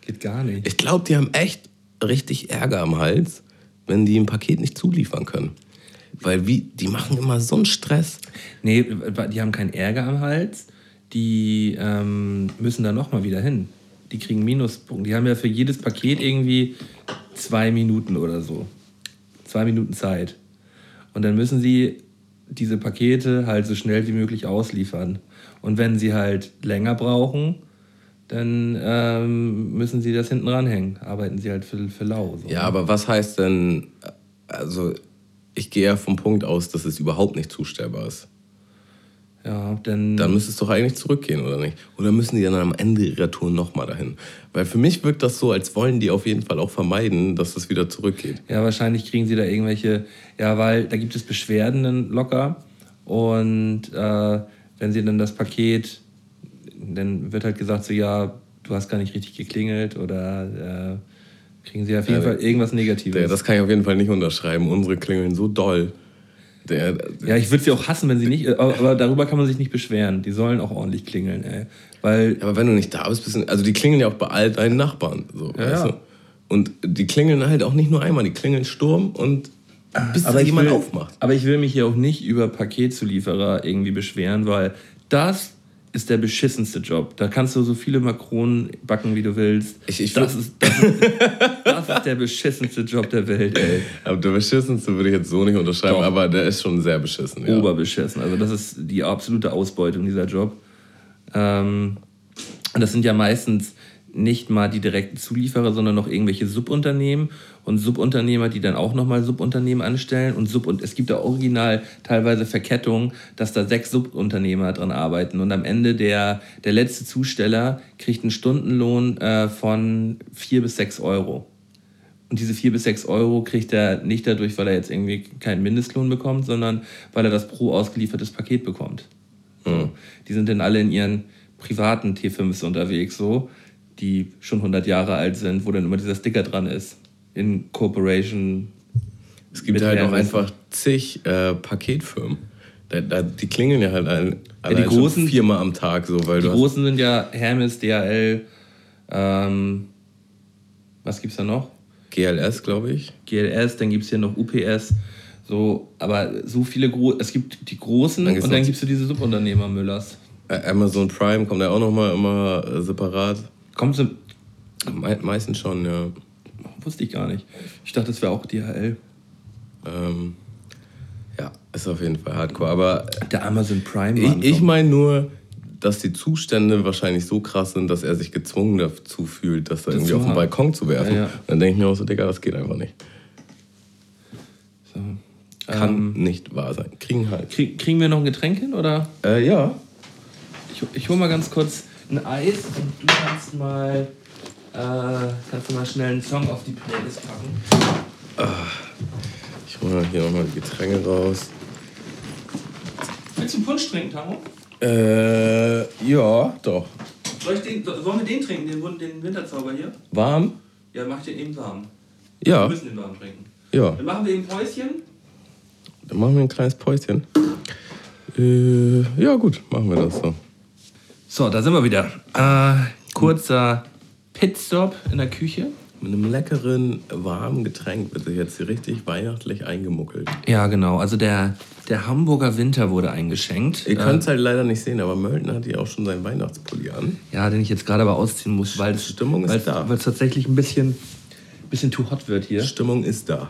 Geht gar nicht. Ich glaube, die haben echt richtig Ärger am Hals, wenn die ein Paket nicht zuliefern können. Weil wie, die machen immer so einen Stress. Nee, die haben keinen Ärger am Hals. Die ähm, müssen da nochmal wieder hin. Die kriegen Minuspunkte. Die haben ja für jedes Paket irgendwie zwei Minuten oder so. Zwei Minuten Zeit. Und dann müssen sie diese Pakete halt so schnell wie möglich ausliefern. Und wenn sie halt länger brauchen, dann ähm, müssen sie das hinten ranhängen. Arbeiten sie halt für, für lau. So. Ja, aber was heißt denn, also ich gehe ja vom Punkt aus, dass es überhaupt nicht zustellbar ist. Ja, denn. Dann müsste es doch eigentlich zurückgehen, oder nicht? Oder müssen die dann am Ende ihrer Tour nochmal dahin? Weil für mich wirkt das so, als wollen die auf jeden Fall auch vermeiden, dass es wieder zurückgeht. Ja, wahrscheinlich kriegen sie da irgendwelche. Ja, weil da gibt es Beschwerden locker. Und äh, wenn sie dann das Paket dann wird halt gesagt, so ja, du hast gar nicht richtig geklingelt oder äh, kriegen sie auf jeden ja, Fall irgendwas Negatives. Der, das kann ich auf jeden Fall nicht unterschreiben. Unsere klingeln so doll. Der, ja, ich würde sie auch hassen, wenn sie nicht, aber darüber kann man sich nicht beschweren. Die sollen auch ordentlich klingeln, ey. Weil, aber wenn du nicht da bist, bist du, also die klingeln ja auch bei all deinen Nachbarn. So, ja, weißt du? Und die klingeln halt auch nicht nur einmal, die klingeln Sturm und bis aber jemand will, aufmacht. Aber ich will mich hier auch nicht über Paketzulieferer irgendwie beschweren, weil das ist der beschissenste Job. Da kannst du so viele Makronen backen, wie du willst. Ich, ich das, ist, das, ist, das, ist, der beschissenste Job der Welt, ey. Aber der beschissenste würde ich jetzt so nicht unterschreiben, Doch. aber der ist schon sehr beschissen. Ja. Oberbeschissen. Also das ist die absolute Ausbeutung dieser Job. Ähm, das sind ja meistens nicht mal die direkten Zulieferer, sondern noch irgendwelche Subunternehmen und Subunternehmer, die dann auch nochmal Subunternehmen anstellen. Und Sub und es gibt da original teilweise Verkettungen, dass da sechs Subunternehmer dran arbeiten. Und am Ende der, der letzte Zusteller kriegt einen Stundenlohn äh, von vier bis sechs Euro. Und diese vier bis sechs Euro kriegt er nicht dadurch, weil er jetzt irgendwie keinen Mindestlohn bekommt, sondern weil er das pro ausgeliefertes Paket bekommt. Mhm. Die sind dann alle in ihren privaten T5s unterwegs, so die schon 100 Jahre alt sind, wo dann immer dieser Sticker dran ist. In Corporation. Es gibt halt auch einfach zig äh, Paketfirmen. Da, da, die klingeln ja halt ein, Ja, die großen, viermal am Tag so, weil die großen sind ja Hermes, DHL, ähm, was gibt's da noch? GLS, glaube ich. GLS, dann gibt es hier noch UPS. So, aber so viele große, es gibt die großen Dann und dann gibt es so diese Subunternehmer Müllers. Ä- Amazon Prime kommt ja auch nochmal immer äh, separat. Kommt so, Me meistens schon, ja. wusste ich gar nicht. Ich dachte, das wäre auch DHL. Ähm, ja, ist auf jeden Fall hardcore. Aber Der Amazon Prime. ich, ich meine nur, dass die Zustände wahrscheinlich so krass sind, dass er sich gezwungen dazu fühlt, das da Das irgendwie auf den. Balkon zu werfen. Ja, ja. Dann denke ich mir auch so, Digga, das geht einfach nicht. so. Kann Ähm, nicht wahr sein. Kriegen halt. krieg, kriegen wir noch ein Getränk hin oder? Äh, ja. Ich, ich hole mal ganz kurz ein Eis und du kannst mal, äh, kannst du mal schnell einen Song auf die Playlist packen. Ich hole mal hier nochmal die Getränke raus. Willst du einen Punsch trinken, Tamo? Äh, ja, doch. Soll ich den, so- sollen wir den trinken, den, den Winterzauber hier? Warm? Ja, mach den eben warm. Ja. Wir müssen den warm trinken. Ja. Dann machen wir eben Päuschen. Dann machen wir ein kleines Päuschen. Äh, ja, gut, machen wir das so. So, da sind wir wieder. Äh, kurzer Pitstop in der Küche. Mit einem leckeren, warmen Getränk wird sich jetzt hier richtig weihnachtlich eingemuckelt. Ja, genau. Also der, der Hamburger Winter wurde eingeschenkt. Ihr Äh, könnt es halt leider nicht sehen, aber Mölten hat hier auch schon seinen Weihnachtspulli an. Ja, den ich jetzt gerade aber ausziehen muss, weil es Stimmung ist da. Weil es tatsächlich ein bisschen, bisschen too hot wird hier. Stimmung ist da.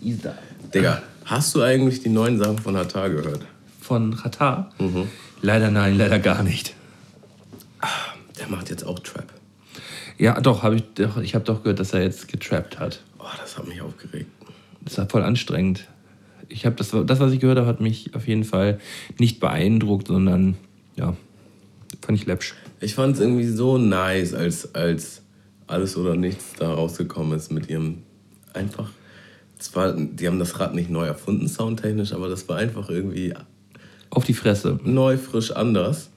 Ist da. Digga, hast du eigentlich die neuen Sachen von Hatar gehört? Von Ratar? Mhm. Leider nein, leider gar nicht. Der macht jetzt auch Trap. Ja, doch, habe ich doch, ich habe doch gehört, dass er jetzt getrappt hat. Oh, das hat mich aufgeregt. Das war voll anstrengend. Ich habe das, das, was ich gehört habe, hat mich auf jeden Fall nicht beeindruckt, sondern ja, fand ich läppsch. Ich fand es irgendwie so nice, als, als alles oder nichts da rausgekommen ist mit ihrem einfach. Zwar, die haben das Rad nicht neu erfunden, soundtechnisch, aber das war einfach irgendwie Auf die Fresse. neu, frisch, anders.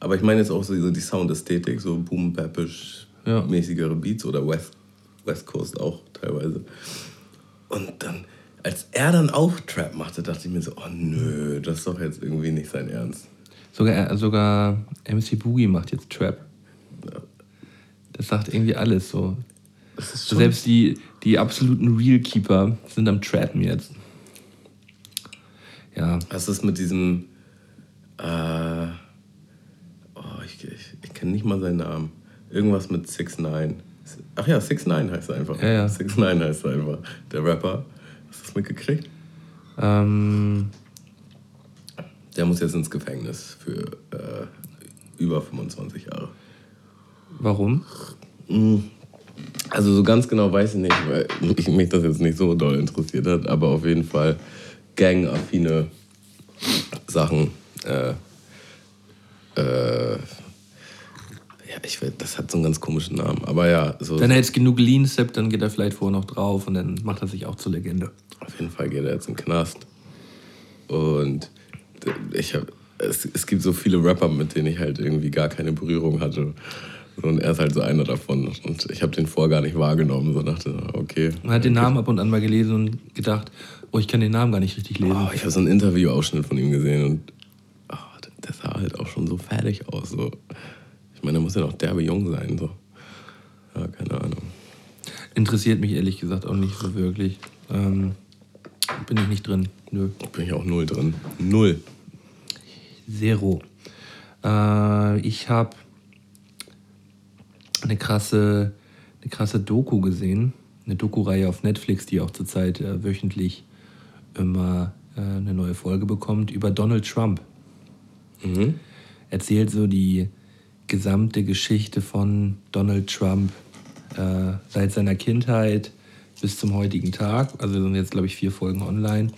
Aber ich meine jetzt auch so die Soundästhetik, so boom bappisch Ja. mäßigere Beats oder West, West Coast auch teilweise. Und dann, als er dann auch Trap machte, dachte ich mir so, oh nö, das ist doch jetzt irgendwie nicht sein Ernst. Sogar, sogar MC Boogie macht jetzt Trap. Das sagt irgendwie alles so. Das ist So Selbst die, die absoluten Real-Keeper sind am Trappen jetzt. Ja, Was ist mit diesem. Äh, ich, ich, ich kenne nicht mal seinen Namen. Irgendwas mit 6 9 Ach ja, 6 9 heißt er einfach. Ja, ja. 6 9 heißt er einfach. Der Rapper. Hast du das mitgekriegt? ähm, Der muss jetzt ins Gefängnis für äh, über 25 Jahre. warum? Also so ganz genau weiß ich nicht, weil ich, mich das jetzt nicht so doll interessiert hat, aber auf jeden Fall gangaffine Sachen. Äh, äh, ich will, das hat so einen ganz komischen Namen, aber ja, so, Wenn er jetzt genug Lean steppt, dann geht er vielleicht vorher noch drauf und dann macht er sich auch zur Legende. auf jeden Fall geht er jetzt in den Knast. Und ich hab, es, es gibt so viele Rapper, mit denen ich halt irgendwie gar keine Berührung hatte. Und er ist halt so einer davon. Und ich habe den vorher gar nicht wahrgenommen. So dachte, okay. Man hat den Namen ab und an mal gelesen und gedacht, oh, ich kann den Namen gar nicht richtig lesen. Oh, ich habe so einen Interviewausschnitt von ihm gesehen und oh, der sah halt auch schon so fertig aus. So. Ich meine, der muss ja noch derbe jung sein. So. Ja, keine Ahnung. Interessiert mich ehrlich gesagt auch nicht so wirklich. Ähm, bin ich nicht drin. Nö. Bin ich auch null drin. Null. Zero. Äh, ich habe eine krasse, eine krasse Doku gesehen. Eine Doku-Reihe auf Netflix, die auch zurzeit äh, wöchentlich immer äh, eine neue Folge bekommt, über Donald Trump. Mhm. Erzählt so die gesamte Geschichte von Donald Trump äh, seit seiner Kindheit bis zum heutigen Tag. Also sind jetzt, glaube ich, vier Folgen online.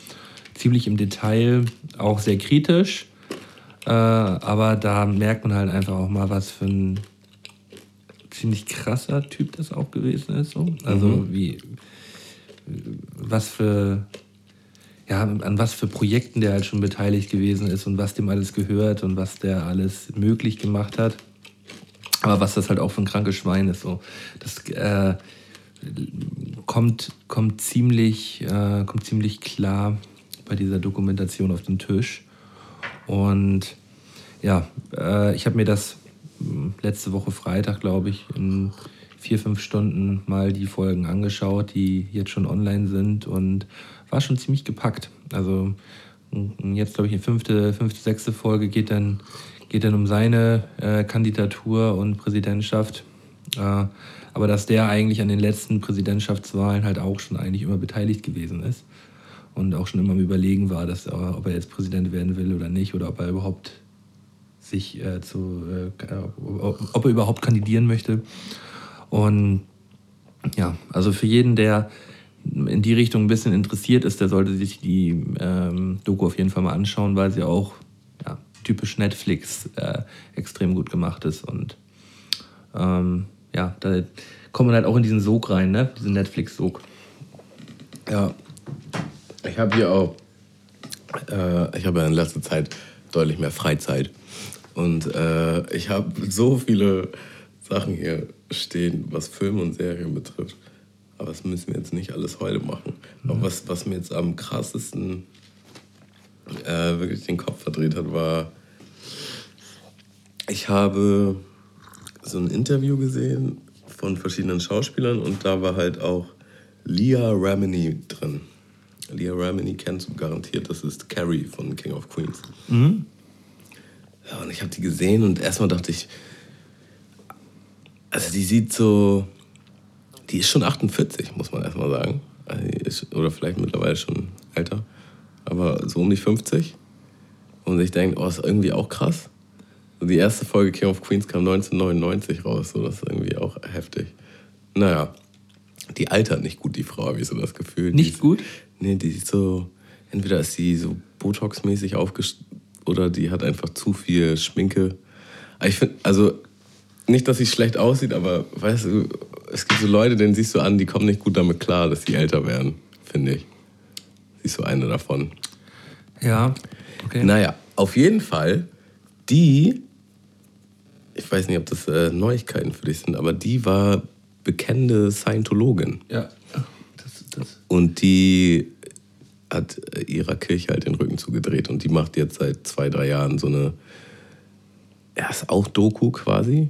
Ziemlich im Detail, auch sehr kritisch. Äh, aber da merkt man halt einfach auch mal, was für ein ziemlich krasser Typ das auch gewesen ist. So. Also wie was für ja, an was für Projekten der halt schon beteiligt gewesen ist und was dem alles gehört und was der alles möglich gemacht hat. Aber was das halt auch für ein krankes Schwein ist. So. Das äh, kommt, kommt, ziemlich, äh, kommt ziemlich klar bei dieser Dokumentation auf den Tisch. Und ja, äh, ich habe mir das hm, letzte Woche Freitag, glaube ich, in vier, fünf Stunden mal die Folgen angeschaut, die jetzt schon online sind und war schon ziemlich gepackt. Also hm, jetzt, glaube ich, die fünfte, fünfte, sechste Folge geht dann, geht dann um seine äh, Kandidatur und Präsidentschaft. Äh, aber dass der eigentlich an den letzten Präsidentschaftswahlen halt auch schon eigentlich immer beteiligt gewesen ist und auch schon immer am Überlegen war, dass, ob er jetzt Präsident werden will oder nicht oder ob er überhaupt sich äh, zu, äh, ob er überhaupt kandidieren möchte. Und ja, also für jeden, der in die Richtung ein bisschen interessiert ist, der sollte sich die ähm, Doku auf jeden Fall mal anschauen, weil sie auch typisch Netflix äh, extrem gut gemacht ist. Und ähm, ja, da kommt man halt auch in diesen Sog rein, ne? diesen Netflix-Sog. Ja, ich habe hier auch, äh, ich habe ja in letzter Zeit deutlich mehr Freizeit. Und äh, ich habe so viele Sachen hier stehen, was Film und Serien betrifft. Aber das müssen wir jetzt nicht alles heute machen. Mhm. Aber was, was mir jetzt am krassesten äh, wirklich den Kopf verdreht hat, war, ich habe so ein Interview gesehen von verschiedenen Schauspielern und da war halt auch Leah Remini drin. Leah Remini kennst du garantiert, das ist Carrie von King of Queens. Mhm. Ja, und ich habe die gesehen und erstmal dachte ich, also die sieht so, die ist schon 48, muss man erstmal sagen. Also ist, oder vielleicht mittlerweile schon älter, aber so um die 50. Und ich denke, oh, ist irgendwie auch krass. Und die erste Folge King of Queens kam 1999 raus, so das ist irgendwie auch heftig. Naja, die altert nicht gut, die Frau, habe ich so das Gefühl. Nicht die, gut? Nee, die ist so, entweder ist sie so Botox-mäßig aufgestellt oder die hat einfach zu viel Schminke. Ich finde, also nicht, dass sie schlecht aussieht, aber weißt du, es gibt so Leute, denen siehst du an, die kommen nicht gut damit klar, dass sie älter werden, finde ich. Sie ist so eine davon. Ja, okay. Naja, auf jeden Fall, die, ich weiß nicht, ob das äh, Neuigkeiten für dich sind, aber die war bekennende Scientologin. Ja. Das, das. Und die hat äh, ihrer Kirche halt den Rücken zugedreht und die macht jetzt seit zwei, drei Jahren so eine, ja, ist auch Doku quasi,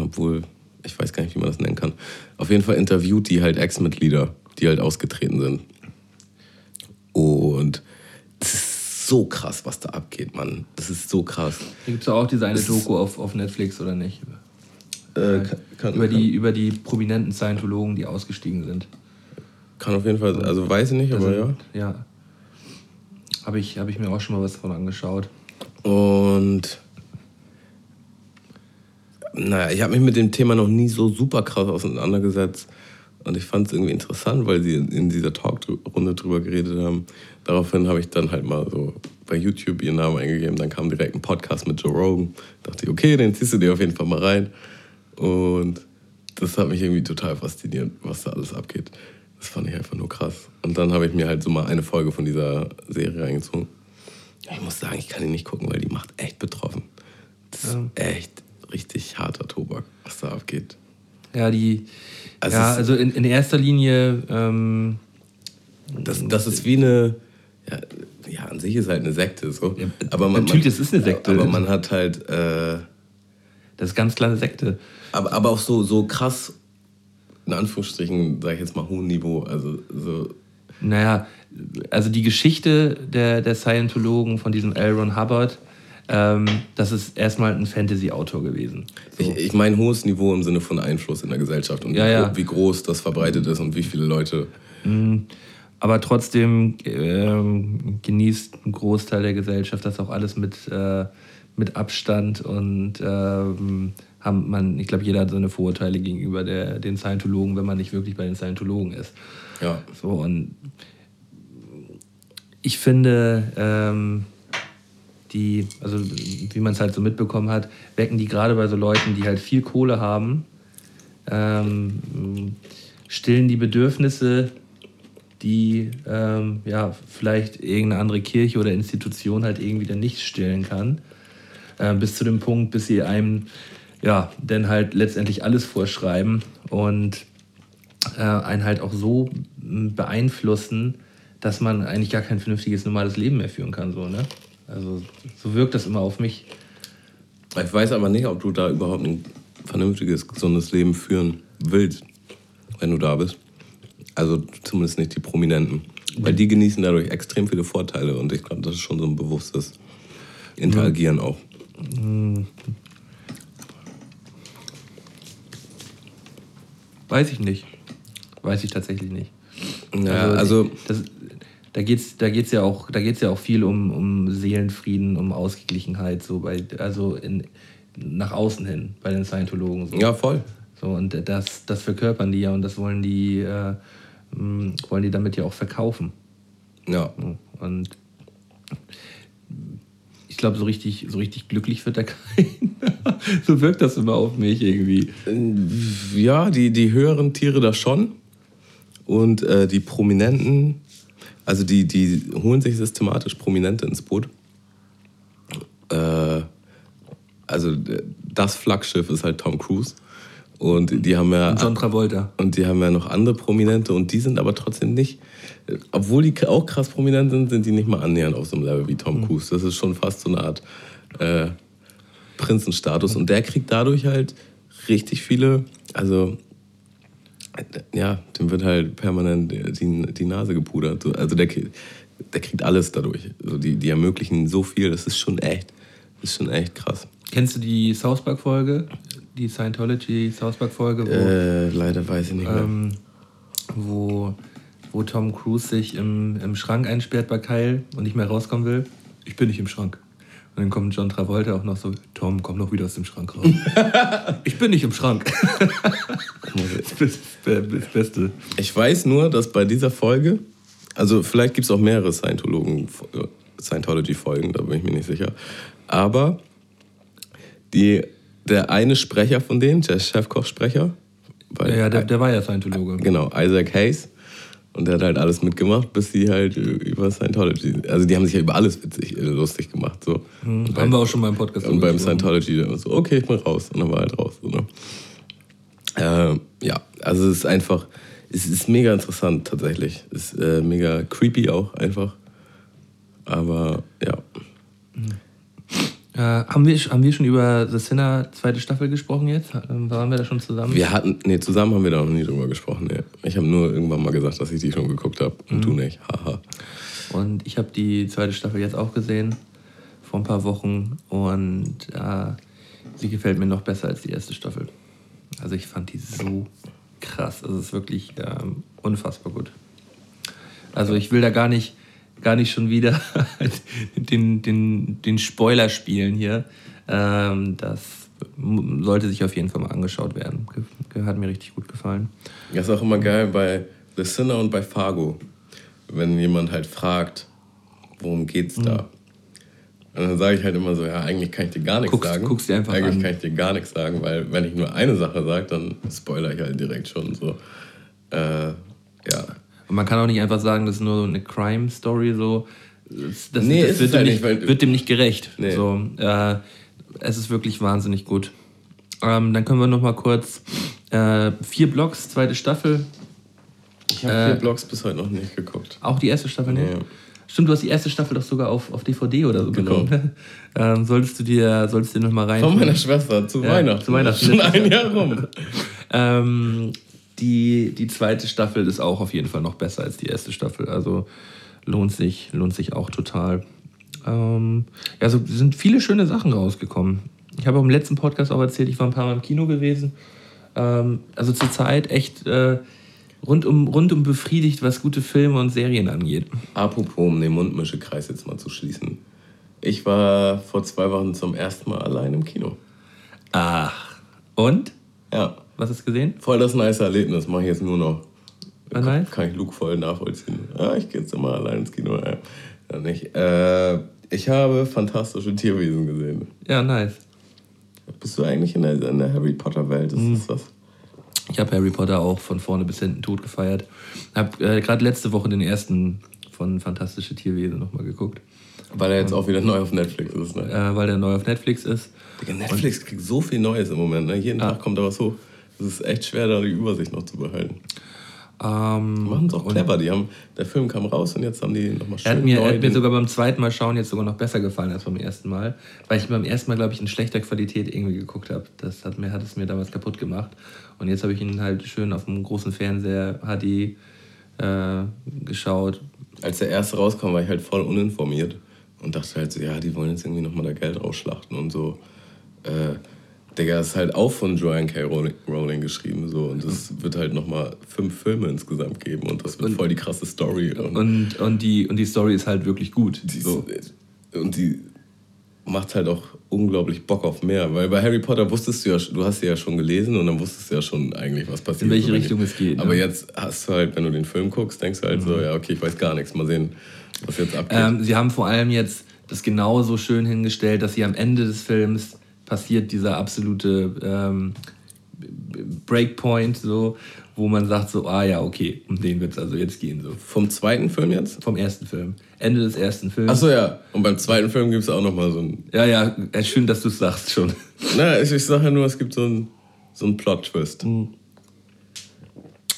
obwohl, ich weiß gar nicht, wie man das nennen kann. Auf jeden Fall interviewt die halt Ex-Mitglieder, die halt ausgetreten sind. Und das ist so krass, was da abgeht, Mann. Das ist so krass. Da gibt es auch diese eine Doku auf, auf Netflix, oder nicht? Äh, kann, kann, über, die, über die prominenten Scientologen, die ausgestiegen sind. Kann auf jeden Fall, also weiß ich nicht, aber also, ja. Ja. Habe ich, hab ich mir auch schon mal was davon angeschaut. Und naja, ich habe mich mit dem Thema noch nie so super krass auseinandergesetzt. Und ich fand es irgendwie interessant, weil sie in dieser Talkrunde drüber geredet haben. Daraufhin habe ich dann halt mal so bei YouTube ihren Namen eingegeben. Dann kam direkt ein Podcast mit Joe Rogan. Dachte ich, okay, den ziehst du dir auf jeden Fall mal rein. Und das hat mich irgendwie total fasziniert, was da alles abgeht. Das fand ich einfach nur krass. Und dann habe ich mir halt so mal eine Folge von dieser Serie reingezogen. Ich muss sagen, ich kann die nicht gucken, weil die macht echt betroffen. Das ist echt richtig harter Tobak, was da abgeht. Ja, die. Also, ja, also in, in erster Linie. Ähm, das, das ist wie eine. Ja, ja, an sich ist halt eine Sekte so. Ja, aber man, natürlich, das ist eine Sekte. Aber man hat halt. Äh, das ist ganz klar eine Sekte. Aber, aber auch so, so krass, in Anführungsstrichen, sage ich jetzt mal, hohem Niveau. Also so. Naja, also die Geschichte der, der Scientologen von diesem L. Ron Hubbard ähm, das ist erstmal ein Fantasy-Autor gewesen. So. Ich, ich meine hohes Niveau im Sinne von Einfluss in der Gesellschaft und ja, wie, ja. wie, groß das verbreitet ist und wie viele Leute. Mhm. Aber trotzdem ähm, genießt ein Großteil der Gesellschaft das auch alles mit, äh, mit Abstand und ähm, haben man, ich glaube, jeder hat seine Vorurteile gegenüber der, den Scientologen, wenn man nicht wirklich bei den Scientologen ist. Ja. So, und ich finde, ähm, die, also wie man es halt so mitbekommen hat, wecken die gerade bei so Leuten, die halt viel Kohle haben, ähm, stillen die Bedürfnisse, die ähm, ja, vielleicht irgendeine andere Kirche oder Institution halt irgendwie dann nicht stillen kann. Äh, bis zu dem Punkt, bis sie einem ja, dann halt letztendlich alles vorschreiben und äh, einen halt auch so beeinflussen, dass man eigentlich gar kein vernünftiges normales Leben mehr führen kann. So, ne? Also so wirkt das immer auf mich. Ich weiß aber nicht, ob du da überhaupt ein vernünftiges, gesundes Leben führen willst, wenn du da bist. Also zumindest nicht die Prominenten. Weil die genießen dadurch extrem viele Vorteile und ich glaube, das ist schon so ein bewusstes Interagieren auch. Weiß ich nicht. Weiß ich tatsächlich nicht. Ja, also das, da geht es da geht's ja, auch, da geht's ja auch viel um, um Seelenfrieden, um Ausgeglichenheit, so bei, also in, nach außen hin bei den Scientologen. So. Ja, voll. So, und das, das verkörpern die ja und das wollen die, äh, mh, wollen die damit ja auch verkaufen. Ja. Und ich glaube, so richtig, so richtig glücklich wird da keiner. so wirkt das immer auf mich irgendwie. Ja, die, die höheren Tiere da schon. Und äh, die Prominenten, also die, die holen sich systematisch Prominente ins Boot. Äh, also äh, das Flaggschiff ist halt Tom Cruise. Und die haben ja. Und John Travolta. Und die haben ja noch andere Prominente und die sind aber trotzdem nicht, obwohl die auch krass prominent sind, sind die nicht mal annähernd auf so einem Level wie Tom Cruise. Das ist schon fast so eine Art äh, Prinzenstatus und der kriegt dadurch halt richtig viele, also ja, dem wird halt permanent die, die Nase gepudert. So, Also der, der kriegt alles dadurch. Also die, die ermöglichen so viel, das ist schon echt, das ist schon echt krass. Kennst du die South Park-Folge? Die Scientology South Park-Folge, wo, Äh, leider weiß ich nicht mehr. ähm, wo, wo Tom Cruise sich im, im Schrank einsperrt bei Kyle und nicht mehr rauskommen will? Ich bin nicht im Schrank. Und dann kommt John Travolta auch noch so, Tom, komm noch wieder aus dem Schrank raus. ich bin nicht im Schrank. das, das Beste. Ich weiß nur, dass bei dieser Folge, also vielleicht gibt es auch mehrere Scientologen, Scientology-Folgen, da bin ich mir nicht sicher. Aber die, der eine Sprecher von denen, der Chefkoch-Sprecher, Ja, der, der war ja Scientologe. genau, Isaac Hayes. Und der hat halt alles mitgemacht, bis sie halt über Scientology, also die haben sich ja über alles witzig, äh, lustig gemacht. So. Und bei- Haben wir auch schon mal im Podcast und beim. Scientology dann so, okay, ich bin raus. Und dann war er halt raus. So, ne? ähm, ja, also es ist einfach, es ist mega interessant tatsächlich. Es ist äh, mega creepy auch einfach. Aber ja. Äh, haben, wir, haben wir schon über The Sinner zweite Staffel gesprochen jetzt? Ähm, Waren wir da schon zusammen? Wir hatten, nee, zusammen haben wir da noch nie drüber gesprochen. Nee. Ich habe nur irgendwann mal gesagt, dass ich die schon geguckt habe. Und du nicht. Haha. Und ich habe die zweite Staffel jetzt auch gesehen, vor ein paar Wochen. Und äh, sie gefällt mir noch besser als die erste Staffel. Also ich fand die so krass. Also es ist wirklich ähm, unfassbar gut. Also ich will da gar nicht, gar nicht schon wieder den, den, den Spoiler spielen hier. Ähm, das sollte sich auf jeden Fall mal angeschaut werden. Hat mir richtig gut gefallen. Das ist auch immer geil bei The Sinner und bei Fargo. Wenn jemand halt fragt, worum geht's da? Und dann sage ich halt immer so, ja, eigentlich kann ich dir gar nichts Guckst- sagen. guckst dir einfach eigentlich an. kann ich dir gar nichts sagen, weil wenn ich nur eine Sache sage, dann spoiler ich halt direkt schon so. Äh, ja. Und man kann auch nicht einfach sagen, das ist nur so eine Crime-Story, so. Das, das, Nee, das wird, dem halt nicht, nicht, wird dem nicht gerecht. Nee. So, äh, es ist wirklich wahnsinnig gut. Ähm, dann können wir noch mal kurz äh, vier Blocks, zweite Staffel. Ich habe Äh, vier Blogs bis heute noch nicht geguckt. Auch die erste Staffel nicht? Nee. Stimmt, du hast die erste Staffel doch sogar auf, auf DVD oder so Genau. bekommen. ähm, solltest du dir, solltest du dir noch mal rein. Von meiner Schwester zu Ja, Weihnachten. zu Weihnachten. Schon ein Jahr rum. Ähm, die, die zweite Staffel ist auch auf jeden Fall noch besser als die erste Staffel. Also lohnt sich, lohnt sich auch total. Ähm, ja, also sind viele schöne Sachen rausgekommen. Ich habe auch im letzten Podcast auch erzählt, ich war ein paar Mal im Kino gewesen. Ähm, also zurzeit echt äh, rundum, rundum befriedigt, was gute Filme und Serien angeht. Apropos, um den Mundmischekreis jetzt mal zu schließen. Ich war vor zwei Wochen zum ersten Mal allein im Kino. Ach. Und? Ja, Was hast du gesehen? voll das nice Erlebnis. Mache ich jetzt nur noch. War nice? Kann ich Luke voll nachvollziehen. Ja, ich gehe jetzt immer allein ins Kino. Ja, ja nicht. Äh, ich habe fantastische Tierwesen gesehen. Ja, nice. Bist du eigentlich in der, in der Harry Potter Welt? Ist Mhm. das was? Ich habe Harry Potter auch von vorne bis hinten tot gefeiert. Habe äh, gerade letzte Woche den ersten von Fantastische Tierwesen nochmal geguckt, Weil er jetzt auch wieder neu auf Netflix ist. Ne? äh, weil der neu auf Netflix ist. Digga, Netflix kriegt so viel Neues im Moment. Ne? Jeden Ja. Tag kommt da was hoch. Es ist echt schwer, da die Übersicht noch zu behalten. Ähm, Machen es auch clever. Die haben, der Film kam raus und jetzt haben die nochmal schön Er hat mir, neu hat mir sogar beim zweiten Mal schauen jetzt sogar noch besser gefallen als beim ersten Mal, weil ich beim ersten Mal, glaube ich, in schlechter Qualität irgendwie geguckt habe. Das hat, mir, hat es mir damals kaputt gemacht. Und jetzt habe ich ihn halt schön auf dem großen Fernseher HD äh, geschaut. Als der erste rauskam, war ich halt voll uninformiert und dachte halt so, ja, die wollen jetzt irgendwie nochmal da Geld rausschlachten und so. Äh, Digga, ist halt auch von Joanne K. Rowling, Rowling geschrieben so und es wird halt nochmal fünf Filme insgesamt geben und das wird voll die krasse Story. Und, Und, und, die, und die Story ist halt wirklich gut. die, So. und die macht halt auch unglaublich Bock auf mehr, weil bei Harry Potter wusstest du ja, du hast sie ja schon gelesen und dann wusstest du ja schon eigentlich, was passiert. In welche oder Richtung es geht, Aber ne? jetzt hast du halt, wenn du den Film guckst, denkst du halt so, ja, okay, ich weiß gar nichts, mal sehen, was jetzt abgeht. Ähm, sie haben vor allem jetzt das genauso schön hingestellt, dass sie am Ende des Films passiert dieser absolute ähm, Breakpoint, so, wo man sagt so, ah ja, okay, um den wird es also jetzt gehen. So. Vom zweiten Film jetzt? Vom ersten Film. Ende des ersten Films. Achso, ja. Und beim zweiten Film gibt es auch nochmal so ein. Ja, ja, schön, dass du es sagst schon. Na, ich, ich sage ja nur, es gibt so einen so Plot-Twist.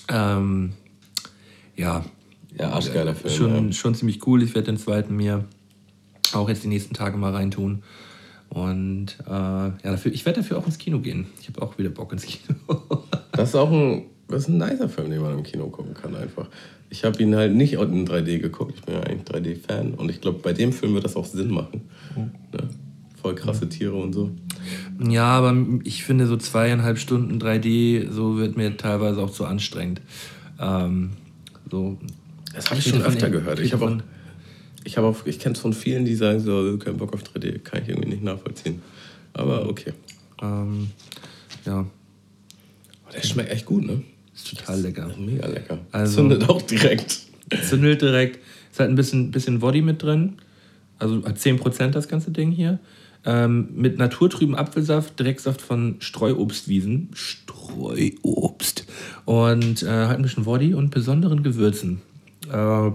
Ähm, ja. Ja, arschgeiler Film. Schon, ja. schon ziemlich cool. Ich werde den zweiten mir auch jetzt die nächsten Tage mal reintun. Und äh, ja, dafür, ich werde dafür auch ins Kino gehen. Ich habe auch wieder Bock ins Kino. Das ist auch ein, das ist ein nicer Film, den man im Kino gucken kann einfach. Ich habe ihn halt nicht in 3D geguckt. Ich bin ja eigentlich 3D-Fan. Und ich glaube, bei dem Film wird das auch Sinn machen. Ne? Voll krasse Tiere und so. Ja, aber ich finde so zweieinhalb Stunden 3D, so wird mir teilweise auch zu anstrengend. Ähm, so. Das habe ich schon öfter gehört. Ich habe auch, ich habe auch, ich kenne es von vielen, die sagen so, kein Bock auf 3D, kann ich irgendwie nicht nachvollziehen. Aber okay. Ähm, ja, Der schmeckt echt gut, ne? ist total lecker. Mega lecker. Also- Zündet auch direkt. Zündelt direkt. Ist halt ein bisschen, bisschen Body mit drin. Also hat 10% das ganze Ding hier. Ähm, mit naturtrüben Apfelsaft, Direktsaft von Streuobstwiesen. Streuobst. Und äh, halt ein bisschen Body und besonderen Gewürzen. Äh,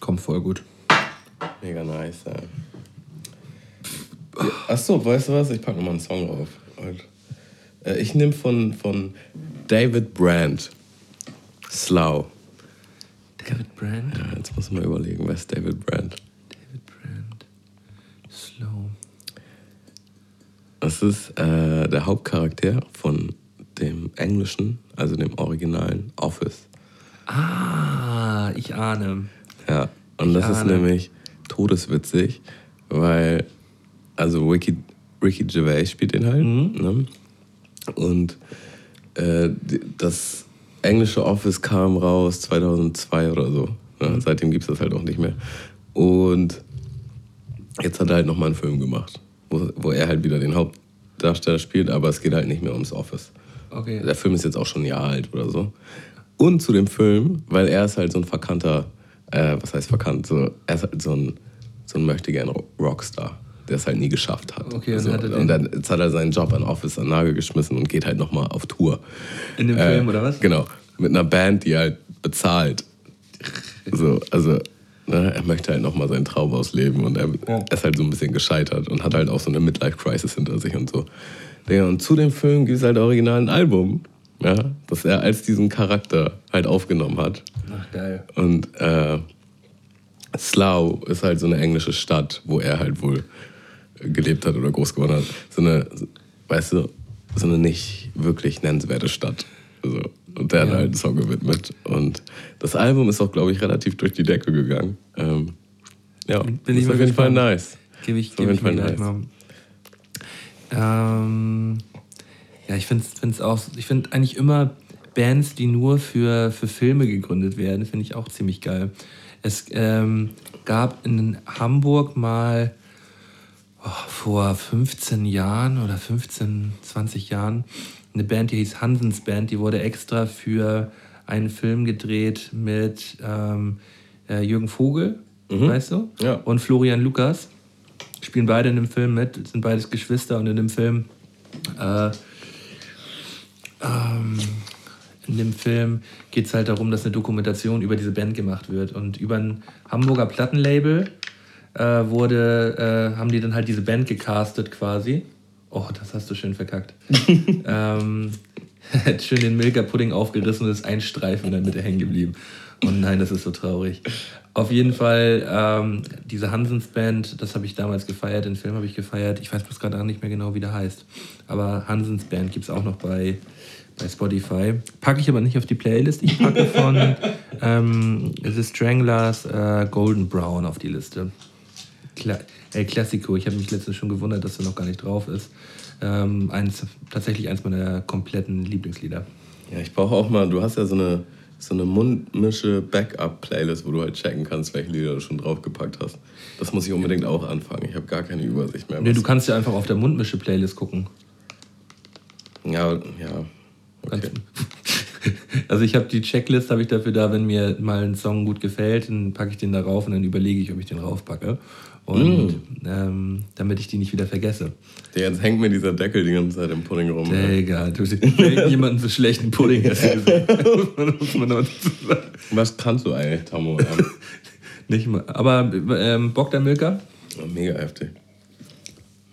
kommt voll gut. Mega nice, ja. Achso, weißt du was? Ich packe nochmal einen Song auf. Äh, Ich nehme von, von David Brand. Slow. David Brand. Ja, jetzt muss ich mal überlegen, wer ist David Brand? David Brand. Slow. Das ist äh, der Hauptcharakter von dem englischen, also dem originalen Office. Ah, ich ahne. Ja, und Ich das ist ahne. nämlich todeswitzig, weil, also Ricky, Ricky Gervais spielt den halt. Ne? Und äh, das englische Office kam raus 2002 oder so. Ne? Seitdem gibt es das halt auch nicht mehr. Und jetzt hat er halt nochmal einen Film gemacht, wo, wo er halt wieder den Hauptdarsteller spielt, aber es geht halt nicht mehr ums Office. Okay. Der Film ist jetzt auch schon ein Jahr alt oder so. Und zu dem Film, weil er ist halt so ein verkannter, äh, was heißt verkannt, so, er ist halt so ein, so ein möchtegern Rockstar, der es halt nie geschafft hat. Okay, und so, hat er den- und dann, jetzt hat er seinen Job an Office an Nagel geschmissen und geht halt nochmal auf Tour. In dem Film, oder was? Genau, mit einer Band, die halt bezahlt. So, also, ne, er möchte halt nochmal seinen Traum ausleben und er Ja. ist halt so ein bisschen gescheitert und hat halt auch so eine Midlife-Crisis hinter sich und so. Und zu dem Film gibt es halt original ein Album, ja, das er als diesen Charakter halt aufgenommen hat. Ach, geil. Und äh, Slough ist halt so eine englische Stadt, wo er halt wohl gelebt hat oder groß geworden hat. So eine, weißt du, so eine nicht wirklich nennenswerte Stadt. So. Und der hat Ja. halt einen Song gewidmet. Und das Album ist auch, glaube ich, relativ durch die Decke gegangen. Ähm, ja, Bin das ich ist auf jeden Fall nice. Gebe ich, gebe ich mir mal. Ähm, ja, ich finde es auch, ich finde eigentlich immer Bands, die nur für, für Filme gegründet werden, finde ich auch ziemlich geil. Es ähm, gab in Hamburg mal oh, vor 15 Jahren oder 15, 20 Jahren eine Band, die hieß Hansens Band, die wurde extra für einen Film gedreht mit ähm, äh, Jürgen Vogel, weißt du? Ja. Und Florian Lukas. Spielen beide in dem Film mit, sind beides Geschwister und in dem Film äh, ähm, in dem Film geht es halt darum, dass eine Dokumentation über diese Band gemacht wird. Und über ein Hamburger Plattenlabel äh, wurde, äh, haben die dann halt diese Band gecastet quasi. Oh, das hast du schön verkackt. ähm, hat schön den Milka-Pudding aufgerissen und ist ein Streifen in der Mitte hängen geblieben. Und nein, das ist so traurig. Auf jeden Fall, ähm, diese Hansens Band, das habe ich damals gefeiert, den Film habe ich gefeiert. Ich weiß bloß gerade nicht mehr genau, wie der heißt. Aber Hansens Band gibt es auch noch bei, bei Spotify. Packe ich aber nicht auf die Playlist. Ich packe von ähm, The Stranglers äh, Golden Brown auf die Liste. Kla El Classico. Ich habe mich letztens schon gewundert, dass er noch gar nicht drauf ist. Ähm, eins, tatsächlich eins meiner kompletten Lieblingslieder. Ja, ich brauche auch mal, du hast ja so eine, so eine mundmische Backup-Playlist, wo du halt checken kannst, welche Lieder du schon draufgepackt hast. Das muss ich unbedingt auch anfangen. Ich habe gar keine Übersicht mehr. Nee, du kannst ja einfach auf der Mundmische-Playlist gucken. Ja, ja. Okay. Also ich habe die Checklist habe ich dafür da, wenn mir mal ein Song gut gefällt, dann packe ich den da rauf und dann überlege ich, ob ich den raufpacke. Und mm. ähm, damit ich die nicht wieder vergesse. Jetzt hängt mir dieser Deckel die ganze Zeit im Pudding rum. Digga, du jemanden so schlechten Pudding. Was kannst du eigentlich, Tammo? nicht mal. Aber ähm, Bock der Milka? Ja, mega heftig.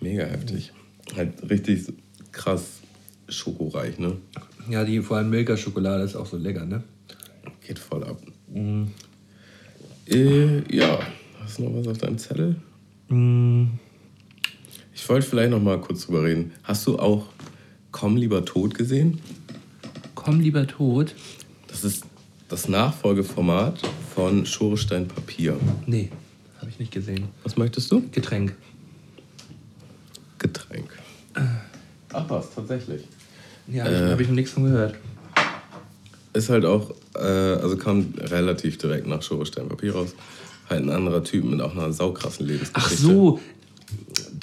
Mega heftig. Halt richtig krass schokoreich, ne? Ja, die vor allem Milka-Schokolade ist auch so lecker, ne? Geht voll ab. Mhm. Äh, ja, hast du noch was auf deinem Zettel? Mhm. Ich wollte vielleicht noch mal kurz drüber reden. Hast du auch Komm lieber tot gesehen? Komm lieber tot? Das ist das Nachfolgeformat von Schorestein Papier. Nee, habe ich nicht gesehen. Was möchtest du? Getränk. Getränk. Ach was, tatsächlich. Ja, äh, habe ich noch nichts von gehört. Ist halt auch, äh, also kam relativ direkt nach Schorestein Papier raus. Halt ein anderer Typ mit auch einer saukrassen Lebensgeschichte. Ach so,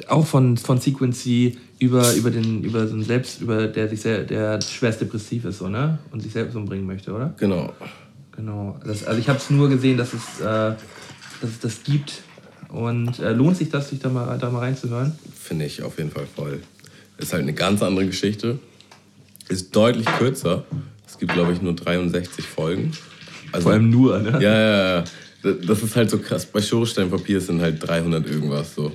auch von, von Sequency über, über den, über so einen Selbst, über der sich sehr, der schwerst depressiv ist, so, ne? Und sich selbst umbringen möchte, oder? Genau. Genau. Das, also ich habe es nur gesehen, dass es, äh, dass es das gibt. Und äh, lohnt sich das, sich da mal, da mal reinzuhören? Finde ich auf jeden Fall voll. Ist halt eine ganz andere Geschichte. Ist deutlich kürzer. Es gibt, glaube ich, nur 63 Folgen. Also, Vor allem nur, ne? Ja, ja, ja. Das ist halt so krass. Bei Schorsteinpapier sind halt 300 irgendwas so.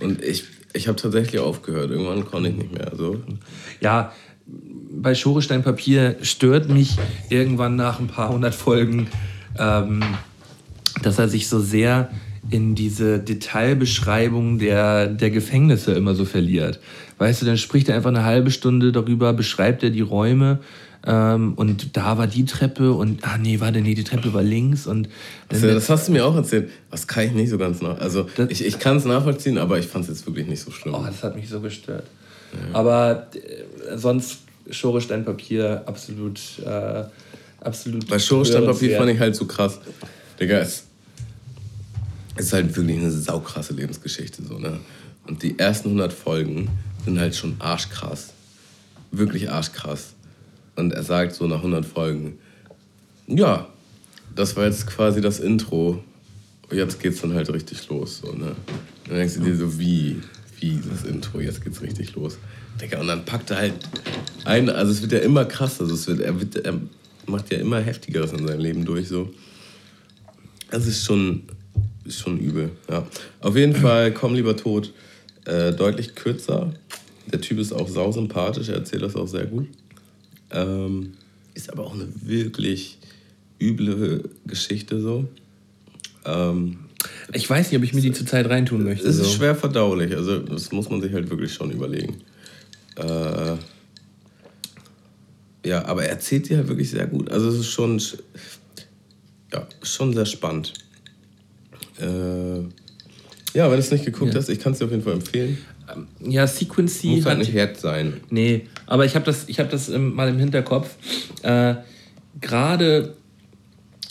Und ich, ich habe tatsächlich aufgehört. Irgendwann konnte ich nicht mehr. So. Ja, bei Schoresteinpapier stört mich irgendwann nach ein paar hundert Folgen, ähm, dass er sich so sehr in diese Detailbeschreibung der, der Gefängnisse immer so verliert. Weißt du, dann spricht er einfach eine halbe Stunde darüber, beschreibt er die Räume ähm, und da war die Treppe und, ah nee, warte, nee, die Treppe war links und... Also, das hast du mir auch erzählt. Das kann ich nicht so ganz nach... Also das, ich, ich kann es nachvollziehen, aber ich fand es jetzt wirklich nicht so schlimm. Oh, das hat mich so gestört. Ja. Aber äh, sonst Schoresteinpapier absolut... Äh, absolut Bei Schoresteinpapier fand ich halt so krass. Digga, es ist halt wirklich eine saukrasse Lebensgeschichte. So, ne? Und die ersten 100 Folgen sind halt schon arschkrass. Wirklich arschkrass. Und er sagt so nach 100 Folgen, ja, das war jetzt quasi das Intro. Jetzt geht's dann halt richtig los. So, ne? Dann denkst du dir so, wie, wie das Intro, jetzt geht's richtig los. Digga, und dann packt er halt ein, also es wird ja immer krasser, also es wird, er, wird, er macht ja immer heftigeres in seinem Leben durch. So. Das ist schon, ist schon übel. Ja. Auf jeden Fall, komm lieber tot, äh, deutlich kürzer. Der Typ ist auch sausympathisch, er erzählt das auch sehr gut. Ähm, ist aber auch eine wirklich üble Geschichte so. Ähm, ich weiß nicht, ob ich mir die zurzeit reintun möchte. Es ist so. schwer verdaulich, also das muss man sich halt wirklich schon überlegen. Äh, ja, aber er erzählt sie halt wirklich sehr gut. Also es ist schon, ja, schon sehr spannend. Äh, ja, wenn du es nicht geguckt ja. hast, ich kann es dir auf jeden Fall empfehlen. Ähm, ja, Sequency Muss halt nicht hart sein. Nee, aber ich habe das, ich hab das mal im Hinterkopf. Äh, Gerade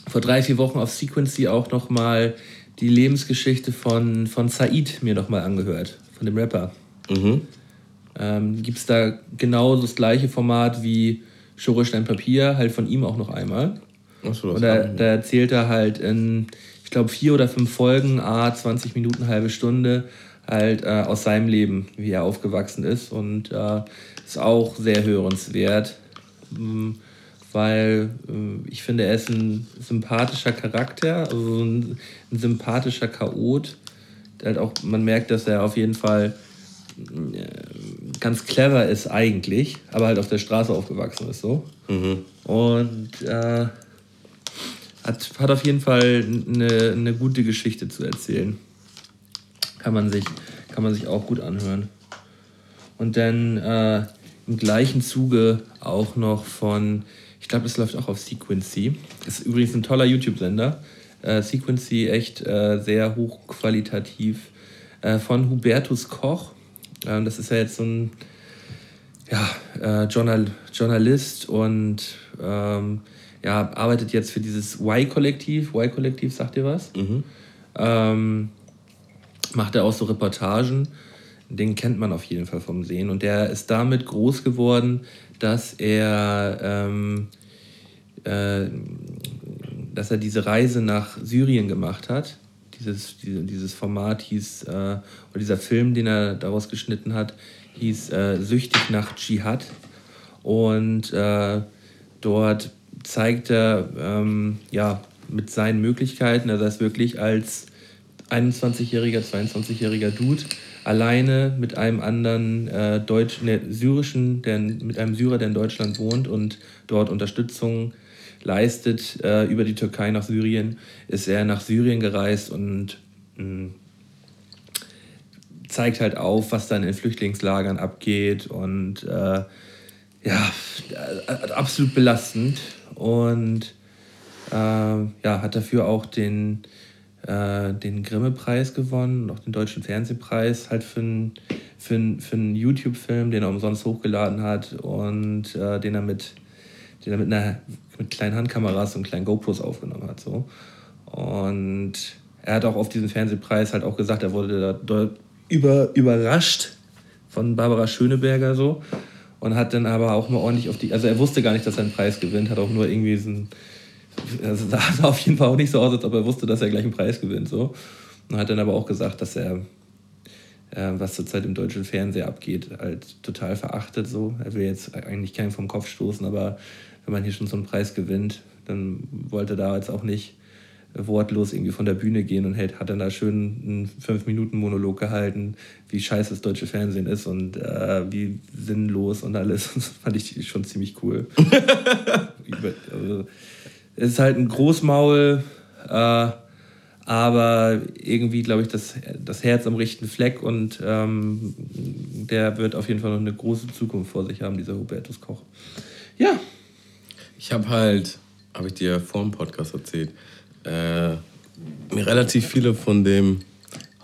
vor drei, vier Wochen auf Sequency auch noch mal die Lebensgeschichte von, von Said mir noch mal angehört, von dem Rapper. Mhm. Ähm, Gibt es da genau das gleiche Format wie Schorestein Papier, halt von ihm auch noch einmal. Ach so, Und da, da erzählt er halt in, ich glaube, vier oder fünf Folgen, a 20 Minuten, halbe Stunde, halt äh, aus seinem Leben, wie er aufgewachsen ist. Und äh, ist auch sehr hörenswert, hm, weil äh, ich finde, er ist ein sympathischer Charakter, also ein, ein sympathischer Chaot. Halt auch, man merkt, dass er auf jeden Fall äh, ganz clever ist eigentlich, aber halt auf der Straße aufgewachsen ist so. Mhm. Und äh, hat, hat auf jeden Fall eine, eine gute Geschichte zu erzählen. Kann man sich, kann man sich auch gut anhören. Und dann äh, im gleichen Zuge auch noch von, ich glaube, das läuft auch auf Sequency. Das ist übrigens ein toller YouTube-Sender. Äh, Sequency echt äh, sehr hochqualitativ. Äh, von Hubertus Koch. Ähm, das ist ja jetzt so ein ja, äh, Journal Journalist und ähm, ja, arbeitet jetzt für dieses Y-Kollektiv. Y-Kollektiv, sagt ihr was? Mhm. Ähm, macht er auch so Reportagen. Den kennt man auf jeden Fall vom Sehen. Und der ist damit groß geworden, dass er, ähm, äh, dass er diese Reise nach Syrien gemacht hat. Dieses, diese, dieses Format hieß, äh, oder dieser Film, den er daraus geschnitten hat, hieß äh, Süchtig nach Dschihad. Und äh, dort zeigt er ähm, ja, mit seinen Möglichkeiten, also er ist wirklich als 21-jähriger, 22-jähriger Dude alleine mit einem anderen äh, Deutsch, ne, syrischen, der, mit einem Syrer, der in Deutschland wohnt und dort Unterstützung leistet äh, über die Türkei nach Syrien, ist er nach Syrien gereist und mh, zeigt halt auf, was dann in Flüchtlingslagern abgeht und äh, ja, äh, absolut belastend und äh, ja, hat dafür auch den, äh, den Grimme-Preis gewonnen, noch den Deutschen Fernsehpreis, halt für einen für für YouTube-Film, den er umsonst hochgeladen hat und äh, den er mit, den er mit, einer, mit kleinen Handkameras und kleinen GoPros aufgenommen hat. So. Und er hat auch auf diesen Fernsehpreis halt auch gesagt, er wurde dort über, überrascht von Barbara Schöneberger so und hat dann aber auch mal ordentlich auf die, also er wusste gar nicht, dass er einen Preis gewinnt, hat auch nur irgendwie so also sah auf jeden Fall auch nicht so aus, als ob er wusste, dass er gleich einen Preis gewinnt so und hat dann aber auch gesagt, dass er äh, was zurzeit im deutschen Fernseher abgeht, halt total verachtet so. Er will jetzt eigentlich keinen vom Kopf stoßen, aber wenn man hier schon so einen Preis gewinnt, dann wollte er da jetzt auch nicht wortlos irgendwie von der Bühne gehen und hält, hat dann da schön einen fünf Minuten Monolog gehalten, wie scheiße das deutsche Fernsehen ist und äh, wie sinnlos und alles. Das fand ich schon ziemlich cool. also, es ist halt ein Großmaul, äh, aber irgendwie, glaube ich, das, das Herz am rechten Fleck und ähm, der wird auf jeden Fall noch eine große Zukunft vor sich haben, dieser Hubertus Koch. Ja. Ich habe halt, habe ich dir vor dem Podcast erzählt, äh, mir relativ viele von dem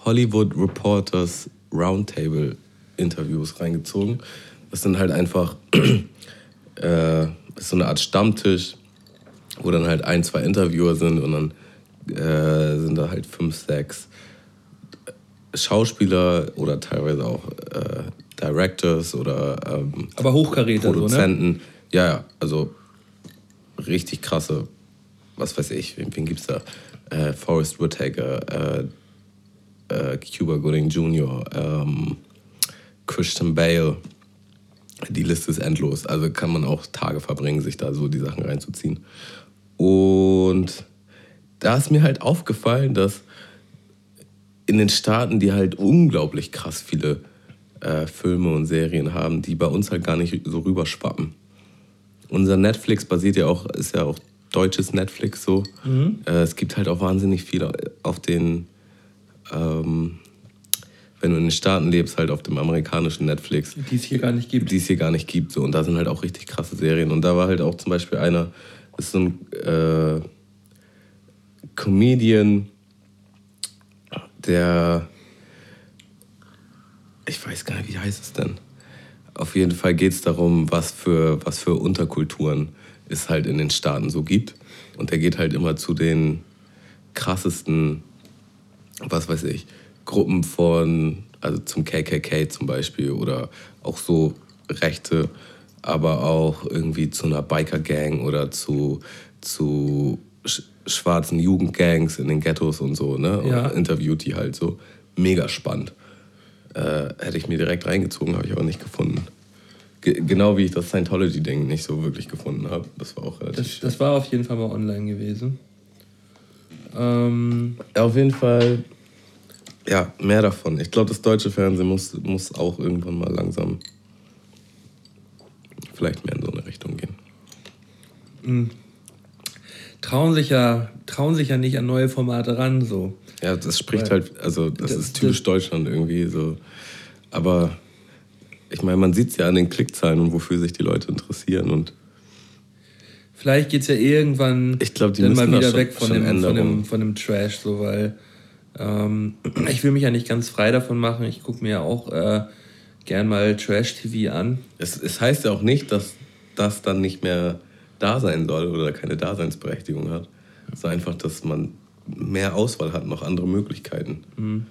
Hollywood Reporters Roundtable Interviews reingezogen. Das sind halt einfach äh, so eine Art Stammtisch, wo dann halt ein, zwei Interviewer sind und dann äh, sind da halt fünf, sechs Schauspieler oder teilweise auch äh, Directors oder ähm, Aber Hochkaräter Produzenten. So, ne? Ja, ja, also richtig krasse was weiß ich, wen, wen es da? Äh, Forrest Whitaker, äh, äh, Cuba Gooding Jr., ähm, Christian Bale. Die Liste ist endlos. Also kann man auch Tage verbringen, sich da so die Sachen reinzuziehen. Und da ist mir halt aufgefallen, dass in den Staaten, die halt unglaublich krass viele äh, Filme und Serien haben, die bei uns halt gar nicht so rüberschwappen. Unser Netflix basiert ja auch, ist ja auch deutsches Netflix so. Mhm. Äh, es gibt halt auch wahnsinnig viel auf den, ähm, wenn du in den Staaten lebst, halt auf dem amerikanischen Netflix. Die es hier gar nicht gibt. Die es hier gar nicht gibt. So. Und da sind halt auch richtig krasse Serien. Und da war halt auch zum Beispiel einer, ist so ein äh, Comedian, der, ich weiß gar nicht, wie heißt es denn? Auf jeden Fall geht es darum, was für, was für Unterkulturen es halt in den Staaten so gibt. Und der geht halt immer zu den krassesten, was weiß ich, Gruppen von, also zum KKK zum Beispiel oder auch so Rechte, aber auch irgendwie zu einer Biker-Gang oder zu, zu sch schwarzen Jugendgangs in den Ghettos und so, ne? Ja. Und interviewt die halt so. Mega spannend. Äh, hätte ich mir direkt reingezogen, habe ich aber nicht gefunden genau wie ich das Scientology-Ding nicht so wirklich gefunden habe. Das war auch relativ. Das, das, war auf jeden Fall mal online gewesen. Ähm ja, auf jeden Fall. Ja, mehr davon. Ich glaube, das deutsche Fernsehen muss, muss auch irgendwann mal langsam vielleicht mehr in so eine Richtung gehen. Mhm. Trauen sich ja, trauen sich ja nicht an neue Formate ran, so. Ja, das spricht Weil, halt, also das, das ist typisch das, Deutschland irgendwie so. Aber ich meine, man sieht es ja an den Klickzahlen und wofür sich die Leute interessieren und Vielleicht geht es ja irgendwann ich glaub, die dann mal wieder schon, weg von dem, von, dem, von dem Trash, so weil ähm, ich will mich ja nicht ganz frei davon machen. Ich gucke mir ja auch äh, gern mal Trash-TV an. Es, es heißt ja auch nicht, dass das dann nicht mehr da sein soll oder keine Daseinsberechtigung hat. Es ist einfach, dass man mehr Auswahl hat, noch andere Möglichkeiten. Mhm.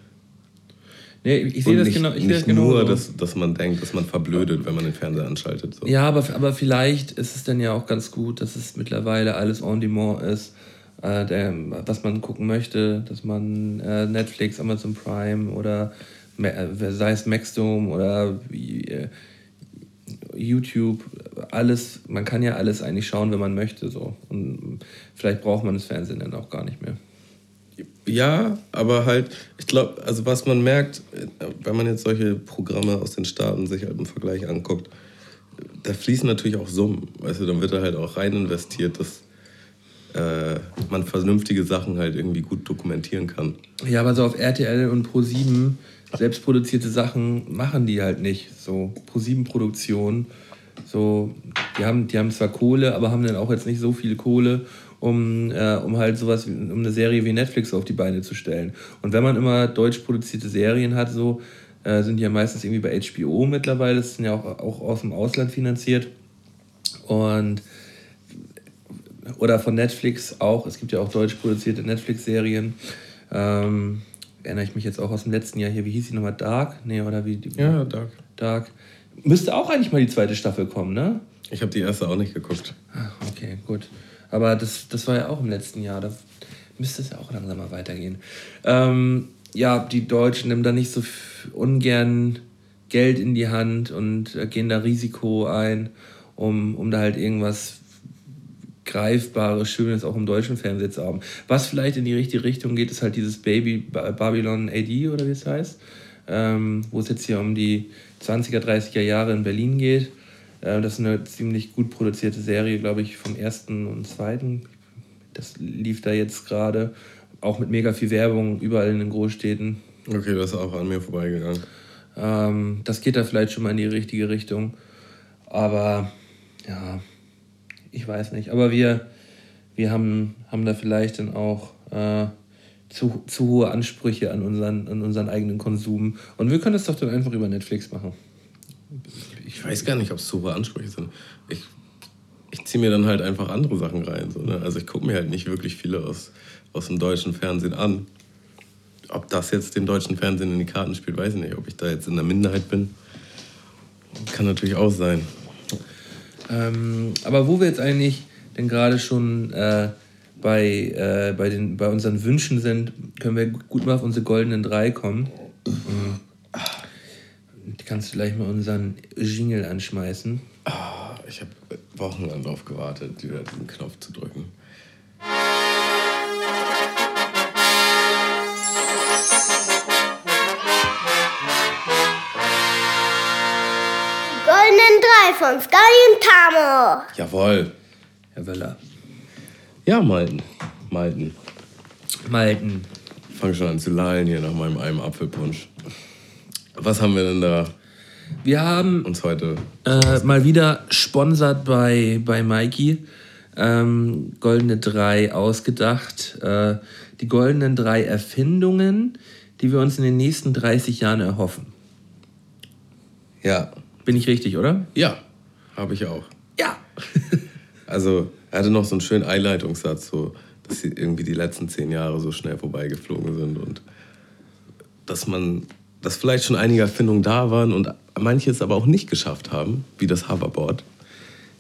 Nee, ich sehe das genau. Ich nicht genau nur, so. dass, dass man denkt, dass man verblödet, wenn man den Fernseher anschaltet. So. Ja, aber, aber vielleicht ist es dann ja auch ganz gut, dass es mittlerweile alles on demand ist, äh, der, was man gucken möchte, dass man äh, Netflix, Amazon Prime oder äh, sei es Maxdome oder äh, YouTube, alles, man kann ja alles eigentlich schauen, wenn man möchte. So. Und vielleicht braucht man das Fernsehen dann auch gar nicht mehr. Ja, aber halt, ich glaube, also was man merkt, wenn man jetzt solche Programme aus den Staaten sich halt im Vergleich anguckt, da fließen natürlich auch Summen. Weißt du, dann wird da halt auch rein investiert, dass äh, man vernünftige Sachen halt irgendwie gut dokumentieren kann. Ja, aber so auf RTL und Pro7 selbstproduzierte Sachen machen die halt nicht. So Pro7-Produktion. So, die haben, die haben zwar Kohle, aber haben dann auch jetzt nicht so viel Kohle, um, äh, um halt sowas, um eine Serie wie Netflix auf die Beine zu stellen. Und wenn man immer deutsch produzierte Serien hat, so, äh, sind die ja meistens irgendwie bei HBO mittlerweile, das sind ja auch, auch aus dem Ausland finanziert. Und oder von Netflix auch, es gibt ja auch deutsch produzierte Netflix-Serien. Ähm, erinnere ich mich jetzt auch aus dem letzten Jahr hier, wie hieß sie nochmal? Dark? Nee, oder wie? Ja, Dark. Dark. Müsste auch eigentlich mal die zweite Staffel kommen, ne? Ich habe die erste auch nicht geguckt. Ach, okay, gut. Aber das, das war ja auch im letzten Jahr. Da müsste es ja auch langsam mal weitergehen. Ähm, ja, die Deutschen nehmen da nicht so ungern Geld in die Hand und äh, gehen da Risiko ein, um, um da halt irgendwas Greifbares, Schönes auch im deutschen Fernsehen zu haben. Was vielleicht in die richtige Richtung geht, ist halt dieses Baby Babylon AD oder wie es heißt, ähm, wo es jetzt hier um die 20er, 30er Jahre in Berlin geht. Äh, das ist eine ziemlich gut produzierte Serie, glaube ich, vom ersten und zweiten. Das lief da jetzt gerade. Auch mit mega viel Werbung überall in den Großstädten. Okay, das ist auch an mir vorbeigegangen. Ähm, das geht da vielleicht schon mal in die richtige Richtung. Aber ja, ich weiß nicht. Aber wir, wir haben, haben da vielleicht dann auch äh, zu, zu hohe Ansprüche an unseren, an unseren eigenen Konsum. Und wir können das doch dann einfach über Netflix machen ich weiß gar nicht, ob es so Ansprüche sind. Ich, ich ziehe mir dann halt einfach andere Sachen rein. So, ne? Also ich gucke mir halt nicht wirklich viele aus, aus dem deutschen Fernsehen an. Ob das jetzt dem deutschen Fernsehen in die Karten spielt, weiß ich nicht. Ob ich da jetzt in der Minderheit bin, kann natürlich auch sein. Ähm, aber wo wir jetzt eigentlich denn gerade schon äh, bei, äh, bei, den, bei unseren Wünschen sind, können wir gut mal auf unsere goldenen drei kommen. Mhm. Kannst du gleich mal unseren Jingle anschmeißen? Oh, ich habe wochenlang darauf gewartet, diesen Knopf zu drücken. Goldenen drei von Sky und Tamo. Jawohl. Herr Wöller. Ja, Malten. Malten. Malten. Ich fange schon an zu lallen hier nach meinem einen Apfelpunsch. Was haben wir denn da? Wir haben uns heute äh, mal wieder sponsert bei, bei Mikey. Ähm, goldene drei ausgedacht. Äh, die goldenen drei Erfindungen, die wir uns in den nächsten 30 Jahren erhoffen. Ja. Bin ich richtig, oder? Ja, habe ich auch. Ja. also, er hatte noch so einen schönen Einleitungssatz, so, dass irgendwie die letzten zehn Jahre so schnell vorbeigeflogen sind und dass man dass vielleicht schon einige Erfindungen da waren und manche es aber auch nicht geschafft haben, wie das Hoverboard.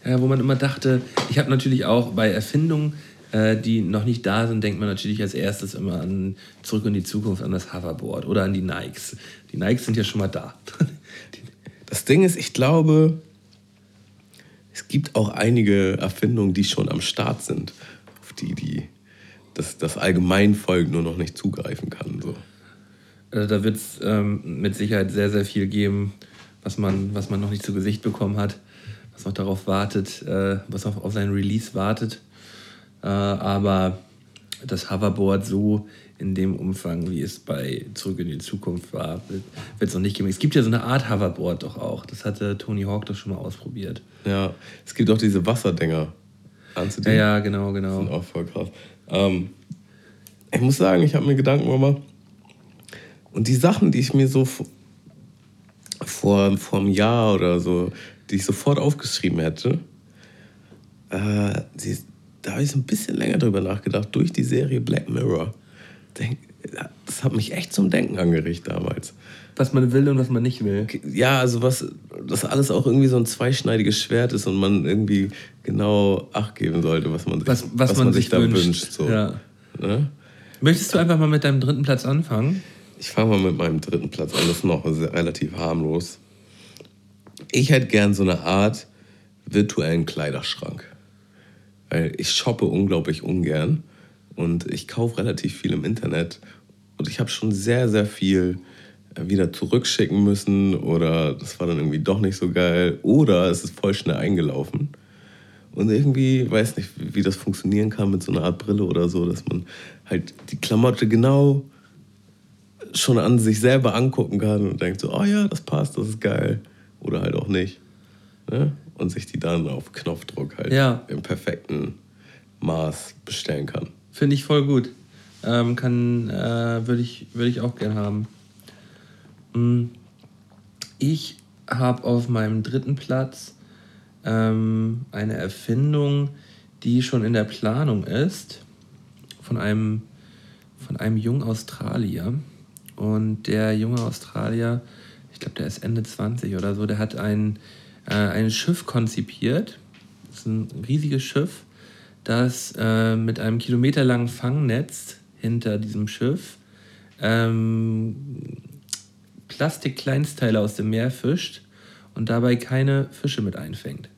Ja, wo man immer dachte, ich habe natürlich auch bei Erfindungen, äh, die noch nicht da sind, denkt man natürlich als erstes immer an zurück in die Zukunft, an das Hoverboard oder an die Nikes. Die Nikes sind ja schon mal da. das Ding ist, ich glaube, es gibt auch einige Erfindungen, die schon am Start sind, auf die, die das, das Allgemeinvolk nur noch nicht zugreifen kann. So. Also da wird es ähm, mit Sicherheit sehr, sehr viel geben, was man, was man noch nicht zu Gesicht bekommen hat. was noch darauf wartet, äh, was auf, auf seinen Release wartet. Äh, aber das Hoverboard so in dem Umfang, wie es bei Zurück in die Zukunft war, wird es noch nicht geben. Es gibt ja so eine Art Hoverboard doch auch. Das hatte Tony Hawk doch schon mal ausprobiert. Ja, es gibt auch diese Wasserdinger. Ahnst du die? Ja, ja, genau, genau. Die sind auch voll krass. Ähm, ich muss sagen, ich habe mir Gedanken gemacht. Und die Sachen, die ich mir so vor, vor, einem Jahr oder so, die ich sofort aufgeschrieben hätte, äh, die, da habe ich so ein bisschen länger drüber nachgedacht, durch die Serie Black Mirror. Denk, das hat mich echt zum Denken angeregt damals. Was man will und was man nicht will. Ja, also was, das alles auch irgendwie so ein zweischneidiges Schwert ist und man irgendwie genau Acht geben sollte, was man sich, Was, was, man, sich, da wünscht. wünscht. so. ja. Ne? Möchtest du einfach mal mit deinem dritten Platz anfangen? Ich fange mal mit meinem dritten Platz an, das ist noch relativ harmlos. Ich hätte gern so eine Art virtuellen Kleiderschrank. Weil ich shoppe unglaublich ungern und ich kaufe relativ viel im Internet und ich habe schon sehr, sehr viel äh, wieder zurückschicken müssen oder das war dann irgendwie doch nicht so geil oder es ist voll schnell eingelaufen. Und irgendwie, weiß nicht, wie das funktionieren kann mit so einer Art Brille oder so, dass man halt die Klamotte genau schon an sich selber angucken kann und denkt so, oh ja, das passt, das ist geil. Oder halt auch nicht. Ne? Und sich die dann auf Knopfdruck halt Ja. im perfekten Maß bestellen kann. Finde ich voll gut. Ähm, kann, äh, würde ich, würde ich auch gern haben. Mm. Ich habe auf meinem dritten Platz ähm, eine Erfindung, die schon in der Planung ist, von einem, von einem jungen Australier. Und der junge Australier, ich glaube, der ist Ende 20 oder so, der hat ein, äh, ein Schiff konzipiert. Das ist ein riesiges Schiff, das äh, mit einem kilometerlangen Fangnetz hinter diesem Schiff ähm, Plastikkleinstteile aus dem Meer fischt und dabei keine Fische mit einfängt.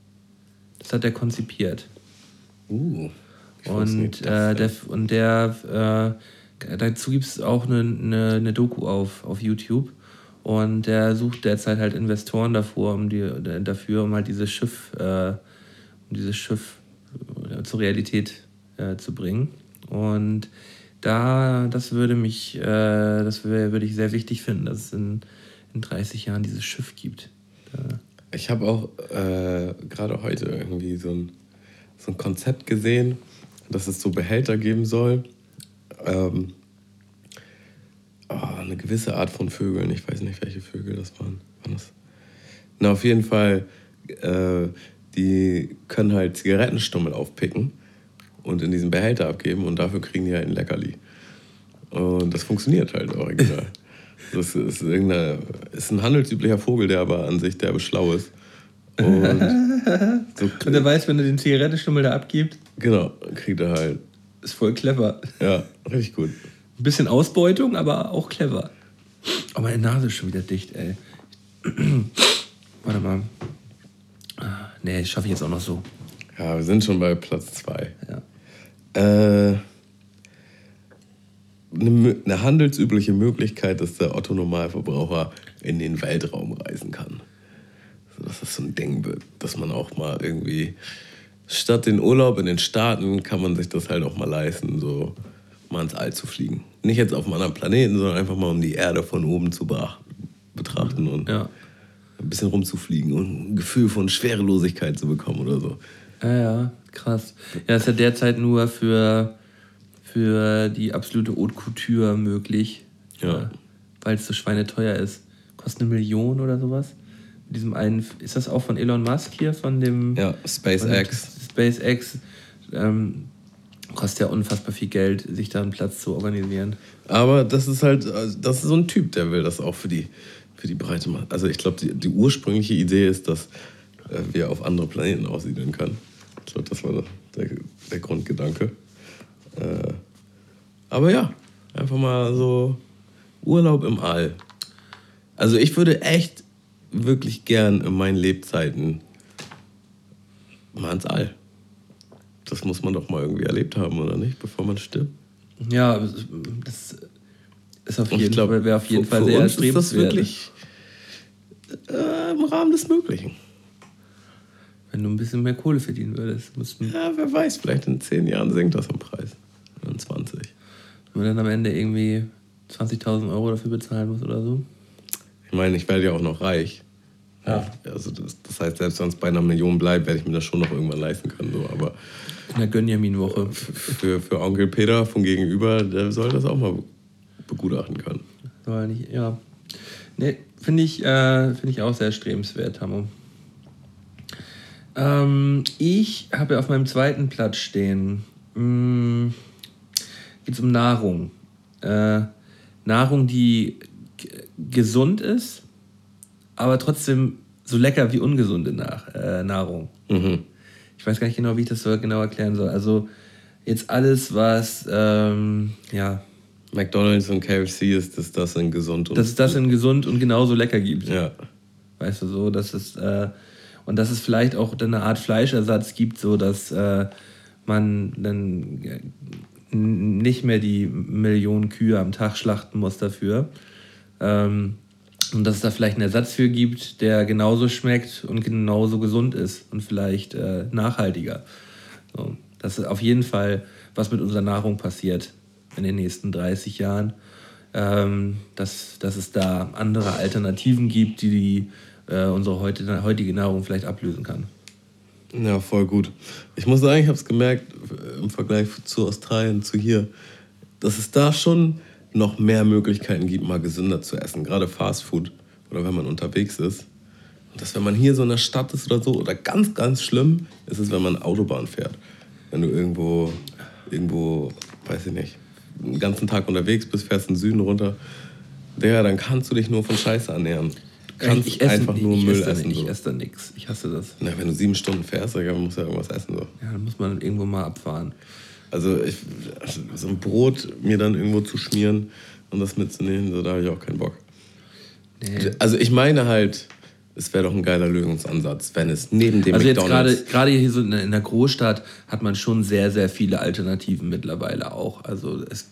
Das hat er konzipiert. Uh. Und, äh, der, und der, äh, dazu gibt es auch eine, eine, eine Doku auf, auf YouTube. Und der sucht derzeit halt Investoren davor, um die, dafür, um halt dieses Schiff, äh, um dieses Schiff äh, zur Realität äh, zu bringen. Und da, das würde mich, äh, das würde ich sehr wichtig finden, dass es in, in 30 Jahren dieses Schiff gibt. Da, Ich habe auch äh, gerade heute irgendwie so ein, so ein Konzept gesehen, dass es so Behälter geben soll. Ähm, oh, eine gewisse Art von Vögeln. Ich weiß nicht, welche Vögel das waren. waren das? Na, auf jeden Fall, äh, die können halt Zigarettenstummel aufpicken und in diesen Behälter abgeben und dafür kriegen die halt ein Leckerli. Und das funktioniert halt original. Das ist, irgendeine, ist ein handelsüblicher Vogel, der aber an sich derbe schlau ist. Und so, und er weiß, wenn er den Zigarettenstummel da abgibt, genau, kriegt er halt. Ist voll clever. Ja, richtig gut. Ein bisschen Ausbeutung, aber auch clever. Oh, meine Nase ist schon wieder dicht, ey. Warte mal. Ah, Nee, das schaffe ich jetzt auch noch so. Ja, wir sind schon bei Platz zwei. Ja. Äh, eine, eine handelsübliche Möglichkeit, dass der Otto-Normalverbraucher in den Weltraum reisen kann. So, dass das so ein Ding wird, dass man auch mal irgendwie statt den Urlaub in den Staaten kann man sich das halt auch mal leisten, so mal ins All zu fliegen. Nicht jetzt auf einem anderen Planeten, sondern einfach mal um die Erde von oben zu betrachten und Ja. ein bisschen rumzufliegen und ein Gefühl von Schwerelosigkeit zu bekommen oder so. Ja, ja, krass. Ja, ist ja derzeit nur für, für die absolute Haute Couture möglich. Ja. Äh, Weil es so schweineteuer ist. Kostet eine Million oder sowas. Mit diesem einen, ist das auch von Elon Musk hier, von dem Ja, SpaceX. SpaceX. Ähm, kostet ja unfassbar viel Geld, sich da einen Platz zu organisieren. Aber das ist halt, also das ist so ein Typ, der will das auch für die, für die Breite machen. Also ich glaube, die, die ursprüngliche Idee ist, dass äh, wir auf andere Planeten aussiedeln können. Ich glaube, das war der, der Grundgedanke. Äh, aber ja, einfach mal so Urlaub im All. Also ich würde echt wirklich gern in meinen Lebzeiten mal ins All. Das muss man doch mal irgendwie erlebt haben, oder nicht? Bevor man stirbt. Ja, das ist auf jeden Fall, wäre auf jeden für- Fall sehr uns ist das erstrebenswert. wirklich äh, im Rahmen des Möglichen. Wenn du ein bisschen mehr Kohle verdienen würdest, müssten Ja, wer weiß, vielleicht in 10 Jahren sinkt das im Preis. In 20. wir dann am Ende irgendwie 20.000 Euro dafür bezahlen muss oder so. Ich meine, ich werde ja auch noch reich. Ja. Also das, das heißt, selbst wenn es bei einer Million bleibt, werde ich mir das schon noch irgendwann leisten können. So. Aber In der Gönjamin-Woche. für, für Onkel Peter von gegenüber, der soll das auch mal begutachten können. Soll nicht, ja. Nee, finde ich, äh, find ich auch sehr strebenswert, Hammo. Ähm, ich habe auf meinem zweiten Platz stehen. Mm, Geht es um Nahrung. Äh, Nahrung, die gesund ist, aber trotzdem so lecker wie ungesunde Nach äh, Nahrung. Mhm. Ich weiß gar nicht genau, wie ich das so genau erklären soll. Also jetzt alles, was ähm, ja, McDonalds und KFC ist das, das in gesund und dass es das in gesund und genauso lecker gibt. ja. Weißt du, so, dass es, äh, und dass es vielleicht auch eine Art Fleischersatz gibt, so dass äh, man dann äh, nicht mehr die Millionen Kühe am Tag schlachten muss dafür. Ähm, und dass es da vielleicht einen Ersatz für gibt, der genauso schmeckt und genauso gesund ist und vielleicht äh, nachhaltiger. So, dass auf jeden Fall was mit unserer Nahrung passiert in den nächsten 30 Jahren. Ähm, dass, dass es da andere Alternativen gibt, die, die äh, unsere heute, heutige Nahrung vielleicht ablösen kann. Ja, voll gut. Ich muss sagen, ich habe es gemerkt äh, im Vergleich zu Australien, zu hier, dass es da schon noch mehr Möglichkeiten gibt, mal gesünder zu essen. Gerade Fast Food oder wenn man unterwegs ist. Und dass wenn man hier so in der Stadt ist oder so, oder ganz, ganz schlimm ist es, wenn man Autobahn fährt. Wenn du irgendwo, irgendwo, weiß ich nicht, den ganzen Tag unterwegs bist, fährst in den Süden runter, der, dann kannst du dich nur von Scheiße ernähren. Du kannst ich esse, einfach nur ich Müll esse, essen. Ich so. esse da nichts. Ich hasse das. Na, wenn du sieben Stunden fährst, dann musst du ja irgendwas essen. So. Ja, dann muss man irgendwo mal abfahren. Also ich, so ein Brot mir dann irgendwo zu schmieren und das mitzunehmen, so, da habe ich auch keinen Bock. Nee. Also ich meine halt, es wäre doch ein geiler Lösungsansatz, wenn es neben dem Also McDonalds... gerade hier so in der- Großstadt hat man schon sehr, sehr viele Alternativen mittlerweile auch. Also es,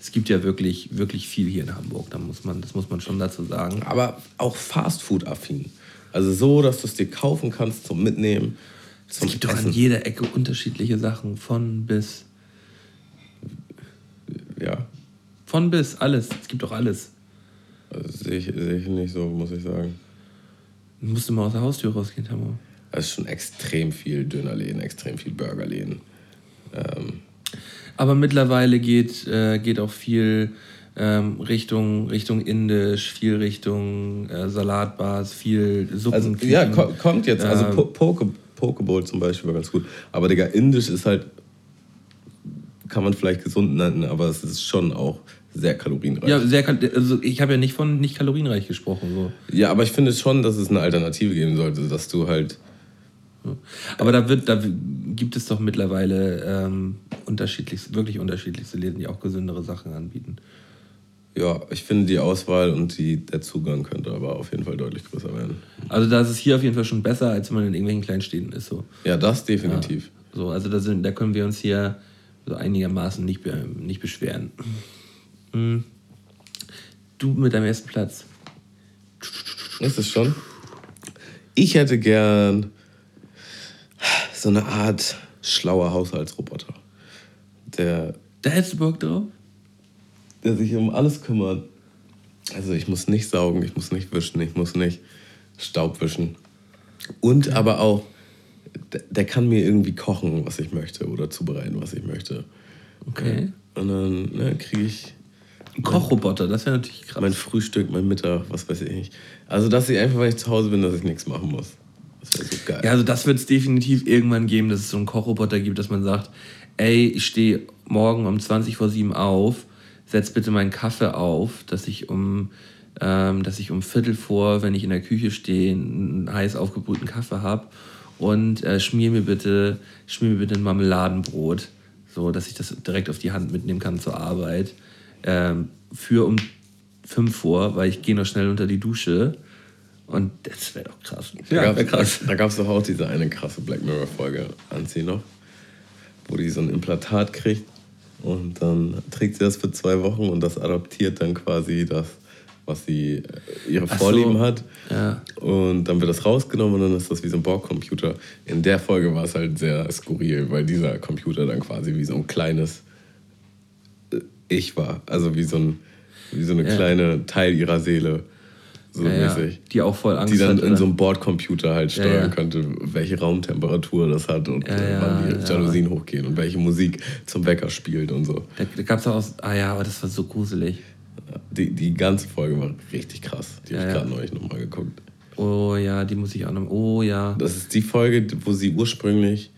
es gibt ja wirklich, wirklich viel hier in Hamburg. Da muss man, das muss man schon dazu sagen. Aber auch Fastfood-affin. Also so, dass du es dir kaufen kannst zum Mitnehmen, zum Es gibt doch an Essen. jeder Ecke unterschiedliche Sachen. Von bis. Ja, Von bis, alles. Es gibt doch alles. also sehe ich, sehe ich nicht so, muss ich sagen. Du musst immer aus der Haustür rausgehen. Es ist schon extrem viel Dönerläden, extrem viel Burgerläden. Ähm, Aber mittlerweile geht, äh, geht auch viel ähm, Richtung, Richtung Indisch, viel Richtung äh, Salatbars, viel Suppen. Also, ja, kommt jetzt. Also, Ähm, po Poke Pokeball zum Beispiel war ganz gut. Aber, Digga, Indisch ist halt, kann man vielleicht gesund nennen, aber es ist schon auch sehr kalorienreich. Ja, Ja, sehr, also ich habe ja nicht von nicht kalorienreich gesprochen. So. aber ich finde schon, dass es eine Alternative geben sollte, dass du halt. Aber da, wird, da gibt es doch mittlerweile ähm, unterschiedlichste, wirklich unterschiedlichste Läden, die auch gesündere Sachen anbieten. Ja, ich finde die Auswahl und die, der Zugang könnte aber auf jeden Fall deutlich größer werden. Also da ist es hier auf jeden Fall schon besser, als wenn man in irgendwelchen Kleinstädten ist. So. Ja, das definitiv. So, also da, sind, da können wir uns hier so einigermaßen nicht, nicht beschweren. Mhm. Du mit deinem ersten Platz. Ist es schon? Ich hätte gern so eine Art schlauer Haushaltsroboter, der Da hättest du Bock drauf? der sich um alles kümmert. Also ich muss nicht saugen, ich muss nicht wischen, ich muss nicht Staub wischen. Und aber auch, der, der kann mir irgendwie kochen, was ich möchte oder zubereiten, was ich möchte. Okay. Und dann ne, kriege ich Ein Kochroboter, das wäre natürlich krass. mein Frühstück, mein Mittag, was weiß ich nicht. Also dass ich einfach, wenn ich zu Hause bin, dass ich nichts machen muss. Das wäre so geil. Ja, also das wird es definitiv irgendwann geben, dass es so einen Kochroboter gibt, dass man sagt, ey, ich stehe morgen um 20 vor 7 auf, setz bitte meinen Kaffee auf, dass ich um ähm, dass ich um Viertel vor, wenn ich in der Küche stehe, einen heiß aufgebrühten Kaffee habe und äh, schmier mir bitte schmier mir bitte ein Marmeladenbrot, so dass ich das direkt auf die Hand mitnehmen kann zur Arbeit. Ähm, für um 5 vor, weil ich gehe noch schnell unter die Dusche. Und das wäre doch krass. Da Ja, gab wär krass. es da gab's doch auch diese eine krasse Black Mirror-Folge, an sie noch, wo die so ein Implantat kriegt und dann trägt sie das für zwei Wochen und das adaptiert dann quasi das was sie äh, ihre Ach so. Vorlieben hat. Ja. Und dann wird das rausgenommen und dann ist das wie so ein Bordcomputer. In der Folge war es halt sehr skurril, weil dieser Computer dann quasi wie so ein kleines äh, Ich war. Also wie so, ein, wie so eine Ja. kleine Teil ihrer Seele. So Ja, mäßig. Die auch voll Angst Die dann hat, in so einem Bordcomputer halt steuern könnte, welche Raumtemperatur das hat und äh, wann die ja. Jalousien hochgehen und welche Musik zum Wecker spielt und so. Da, da gab es auch, ah ja, aber das war so gruselig. Die, die ganze Folge war richtig krass. Die Ja, habe ich ja. gerade neulich nochmal geguckt. Oh ja, die muss ich auch noch, oh ja. Das ist die Folge, wo sie ursprünglich,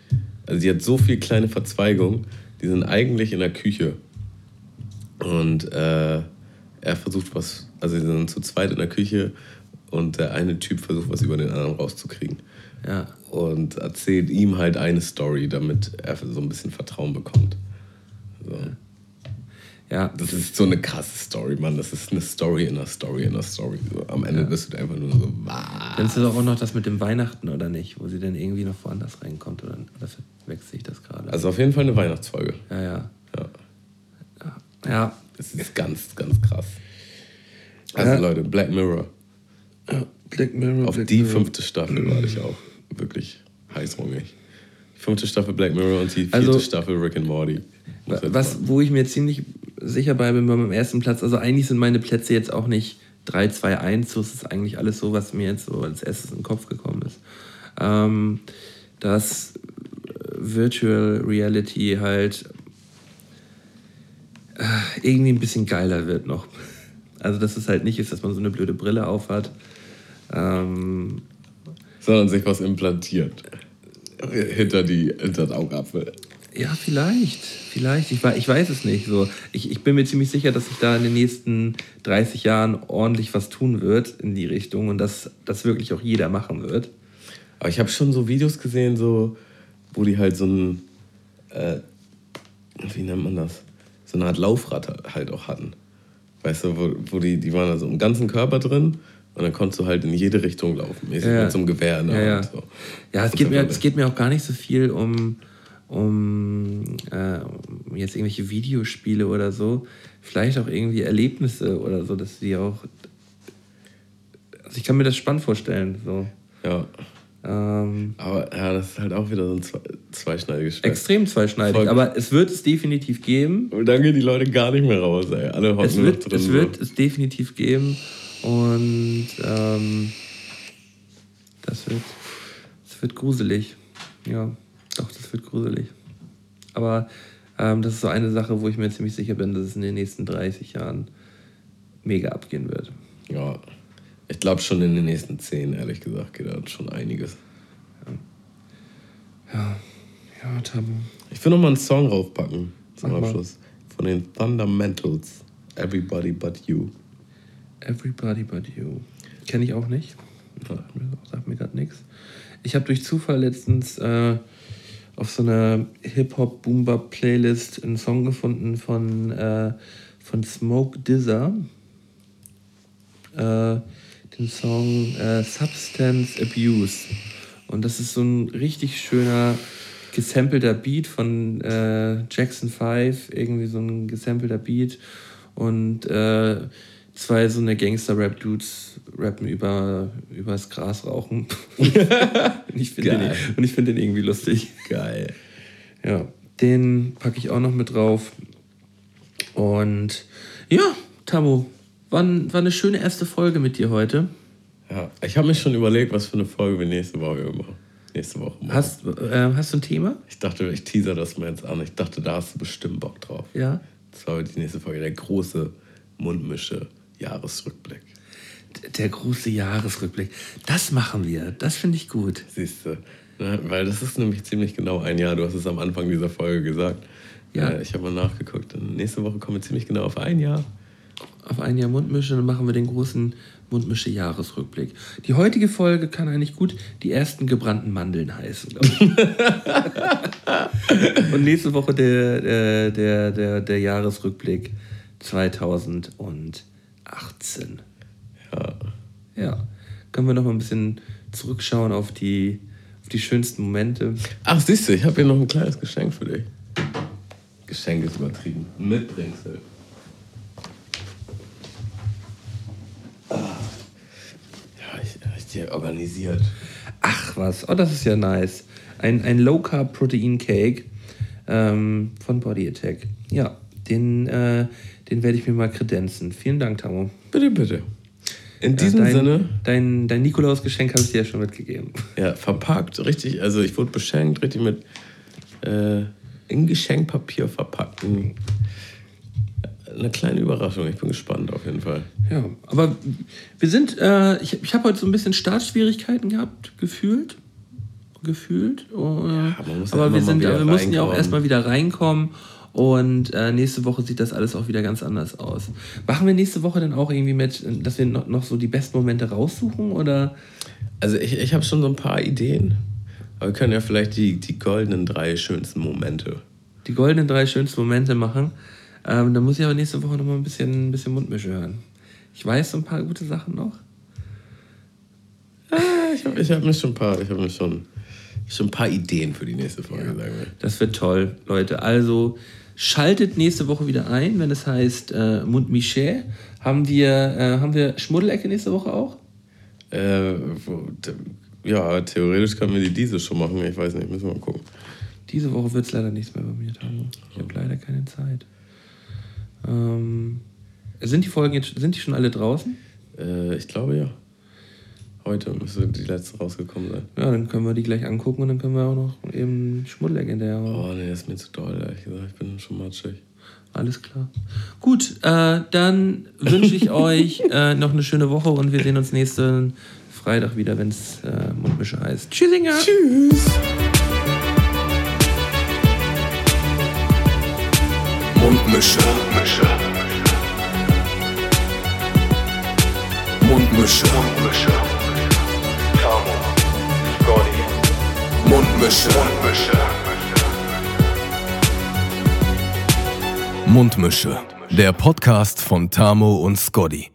also sie hat so viele kleine Verzweigungen, die sind eigentlich in der Küche. Und äh, er versucht was, also sie sind zu zweit in der Küche und der eine Typ versucht was über den anderen rauszukriegen. Ja, Und erzählt ihm halt eine Story, damit er so ein bisschen Vertrauen bekommt. So. ja. Das ist so eine krasse Story, Mann. Das ist eine Story in einer Story in einer Story. So, am Ende bist du einfach nur so, was? Dann ist das auch noch das mit dem Weihnachten, oder nicht? Wo sie dann irgendwie noch woanders reinkommt, oder, oder verwechsel ich das gerade? Also auf jeden Fall eine Weihnachtsfolge. ja, ja. Ja. Ja, Das ist ganz, ganz krass. Also Ja. Leute, Black Mirror. Black Mirror. Auf Black die Mirror. fünfte Staffel war ich auch wirklich heißhungrig. Die fünfte Staffel Black Mirror und die vierte Also- Staffel Rick and Morty. Was, wo ich mir ziemlich sicher bei bin, bei meinem ersten Platz, also eigentlich sind meine Plätze jetzt auch nicht 3, 2, 1, so ist es eigentlich alles so, was mir jetzt so als erstes in den Kopf gekommen ist. Ähm, dass äh, Virtual Reality halt äh, irgendwie ein bisschen geiler wird noch. Also, dass es halt nicht ist, dass man so eine blöde Brille aufhat. Ähm, Sondern sich was implantiert. Hinter, die, hinter den Augapfel. Ja, vielleicht. Vielleicht. Ich, ich weiß es nicht. So, ich, ich bin mir ziemlich sicher, dass sich da in den nächsten 30 Jahren ordentlich was tun wird in die Richtung und dass das wirklich auch jeder machen wird. Aber ich habe schon so Videos gesehen, so, wo die halt so ein, äh, wie nennt man das? So eine Art Laufrad halt auch hatten. Weißt du, wo, wo die, die waren also im ganzen Körper drin und dann konntest du halt in jede Richtung laufen. Mäßig Ja. mit so einem Gewehr in der Ja, ja. Hand. So. Ja, es geht, mir, es geht mir auch gar nicht so viel um, um, äh, um jetzt irgendwelche Videospiele oder so. Vielleicht auch irgendwie Erlebnisse oder so, dass die auch. Also ich kann mir das spannend vorstellen. So. Ja. Ähm, Aber ja, das ist halt auch wieder so ein zwei, zweischneidiges Schwert. extrem zweischneidig. Voll. Aber es wird es definitiv geben. Und dann gehen die Leute gar nicht mehr raus, ey. Alle hocken Es wird, es so. wird es definitiv geben und ähm, das wird, das wird gruselig. Ja, doch, das wird gruselig. Aber ähm, das ist so eine Sache, wo ich mir ziemlich sicher bin, dass es in den nächsten 30 Jahren mega abgehen wird. Ja. Ich glaube schon in den nächsten zehn, ehrlich gesagt, geht da schon einiges. Ja, ja, Tabu. Ich will noch mal einen Song raufpacken zum Mach mal. Abschluss. Von den Fundamentals. Everybody but you. Everybody but you. Kenne ich auch nicht. Sagt mir, mir gerade nichts. Ich habe durch Zufall letztens äh, auf so einer Hip-Hop-Boomba-Playlist einen Song gefunden von, äh, von Smoke Dizzer. Äh, den Song äh, Substance Abuse. Und das ist so ein richtig schöner gesampelter Beat von äh, Jackson 5, irgendwie so ein gesampelter Beat. Und äh, zwei so eine Gangster-Rap-Dudes rappen über übers Gras rauchen. und ich finde den, Geil. und ich find den irgendwie lustig. Geil. Ja, den packe ich auch noch mit drauf. Und ja, Tamu, war, war eine schöne erste Folge mit dir heute. Ja, ich habe mir schon überlegt, was für eine Folge wir nächste Woche machen. Nächste Woche machen. Hast, äh, hast du ein Thema? Ich dachte, ich teaser das mal jetzt an. Ich dachte, da hast du bestimmt Bock drauf. Ja. Das war die nächste Folge, der große Mundmische Jahresrückblick. Der große Jahresrückblick. Das machen wir. Das finde ich gut. Siehst du. Ne? Weil das ist nämlich ziemlich genau ein Jahr. Du hast es am Anfang dieser Folge gesagt. Ja. Äh, ich habe mal nachgeguckt. Und nächste Woche kommen wir ziemlich genau auf ein Jahr. Auf ein Jahr Mundmische, dann machen wir den großen Mundmische-Jahresrückblick. Die heutige Folge kann eigentlich gut die ersten gebrannten Mandeln heißen, glaube ich. Und nächste Woche der, der, der, der, der Jahresrückblick 2018. Ja. Ja, können wir noch mal ein bisschen zurückschauen auf die, auf die schönsten Momente. Ach, siehst du, ich habe hier noch ein kleines Geschenk für dich. Geschenk ist übertrieben. Mitbringsel. dir organisiert. Ach was, oh, das ist ja nice. Ein, ein Low Carb Protein Cake ähm, von Body Attack. Ja, den, äh, den werde ich mir mal kredenzen. Vielen Dank, Tamo. Bitte, bitte. In diesem dein, Sinne. Dein, dein Nikolaus-Geschenk habe ich dir ja schon mitgegeben. Ja, verpackt, richtig. Also ich wurde beschenkt, richtig mit äh, in Geschenkpapier verpackten. Eine kleine Überraschung. Ich bin gespannt auf jeden Fall. Ja, aber wir sind, äh, ich, ich habe heute so ein bisschen Startschwierigkeiten gehabt, gefühlt. Gefühlt. Äh, man muss ja aber immer wir, sind, wir mussten ja auch erstmal wieder reinkommen. Und äh, nächste Woche sieht das alles auch wieder ganz anders aus. Machen wir nächste Woche dann auch irgendwie mit, dass wir noch, noch so die besten Momente raussuchen? Oder Also ich, ich habe schon so ein paar Ideen. Aber wir können ja vielleicht die, die goldenen drei schönsten Momente. die goldenen drei schönsten Momente machen? Ähm, dann muss ich aber nächste Woche noch mal ein bisschen, ein bisschen Mundmische hören. Ich weiß so ein paar gute Sachen noch. Ah, ich habe ich hab mir schon ein paar, ich habe mir schon, schon ein paar Ideen für die nächste Folge, sagen wir. Das wird toll, Leute. Also schaltet nächste Woche wieder ein, wenn es heißt äh, Mund Michel. Haben wir, äh, haben wir Schmuddelecke nächste Woche auch? Äh, ja, theoretisch können wir die diese schon machen. Ich weiß nicht, müssen wir mal gucken. Diese Woche wird es leider nichts mehr bei mir, Tamo. Ich habe leider keine Zeit. Ähm, sind die Folgen jetzt, sind die schon alle draußen? Äh, ich glaube ja. Heute müsste die letzte rausgekommen sein. Ja, dann können wir die gleich angucken und dann können wir auch noch eben Schmuddelecke hinterher. Oh nee, das ist mir zu doll, ehrlich gesagt. Ich bin schon matschig. Alles klar. Gut, äh, dann wünsche ich euch äh, noch eine schöne Woche und wir sehen uns nächsten Freitag wieder, wenn es äh, Mundmische heißt. Tschüssinger! Tschüss! Mundmische. Mundmische. Mundmische. Tamo, Mundmische. Mundmische. Mundmische. Der Podcast von Tamo und Scotty.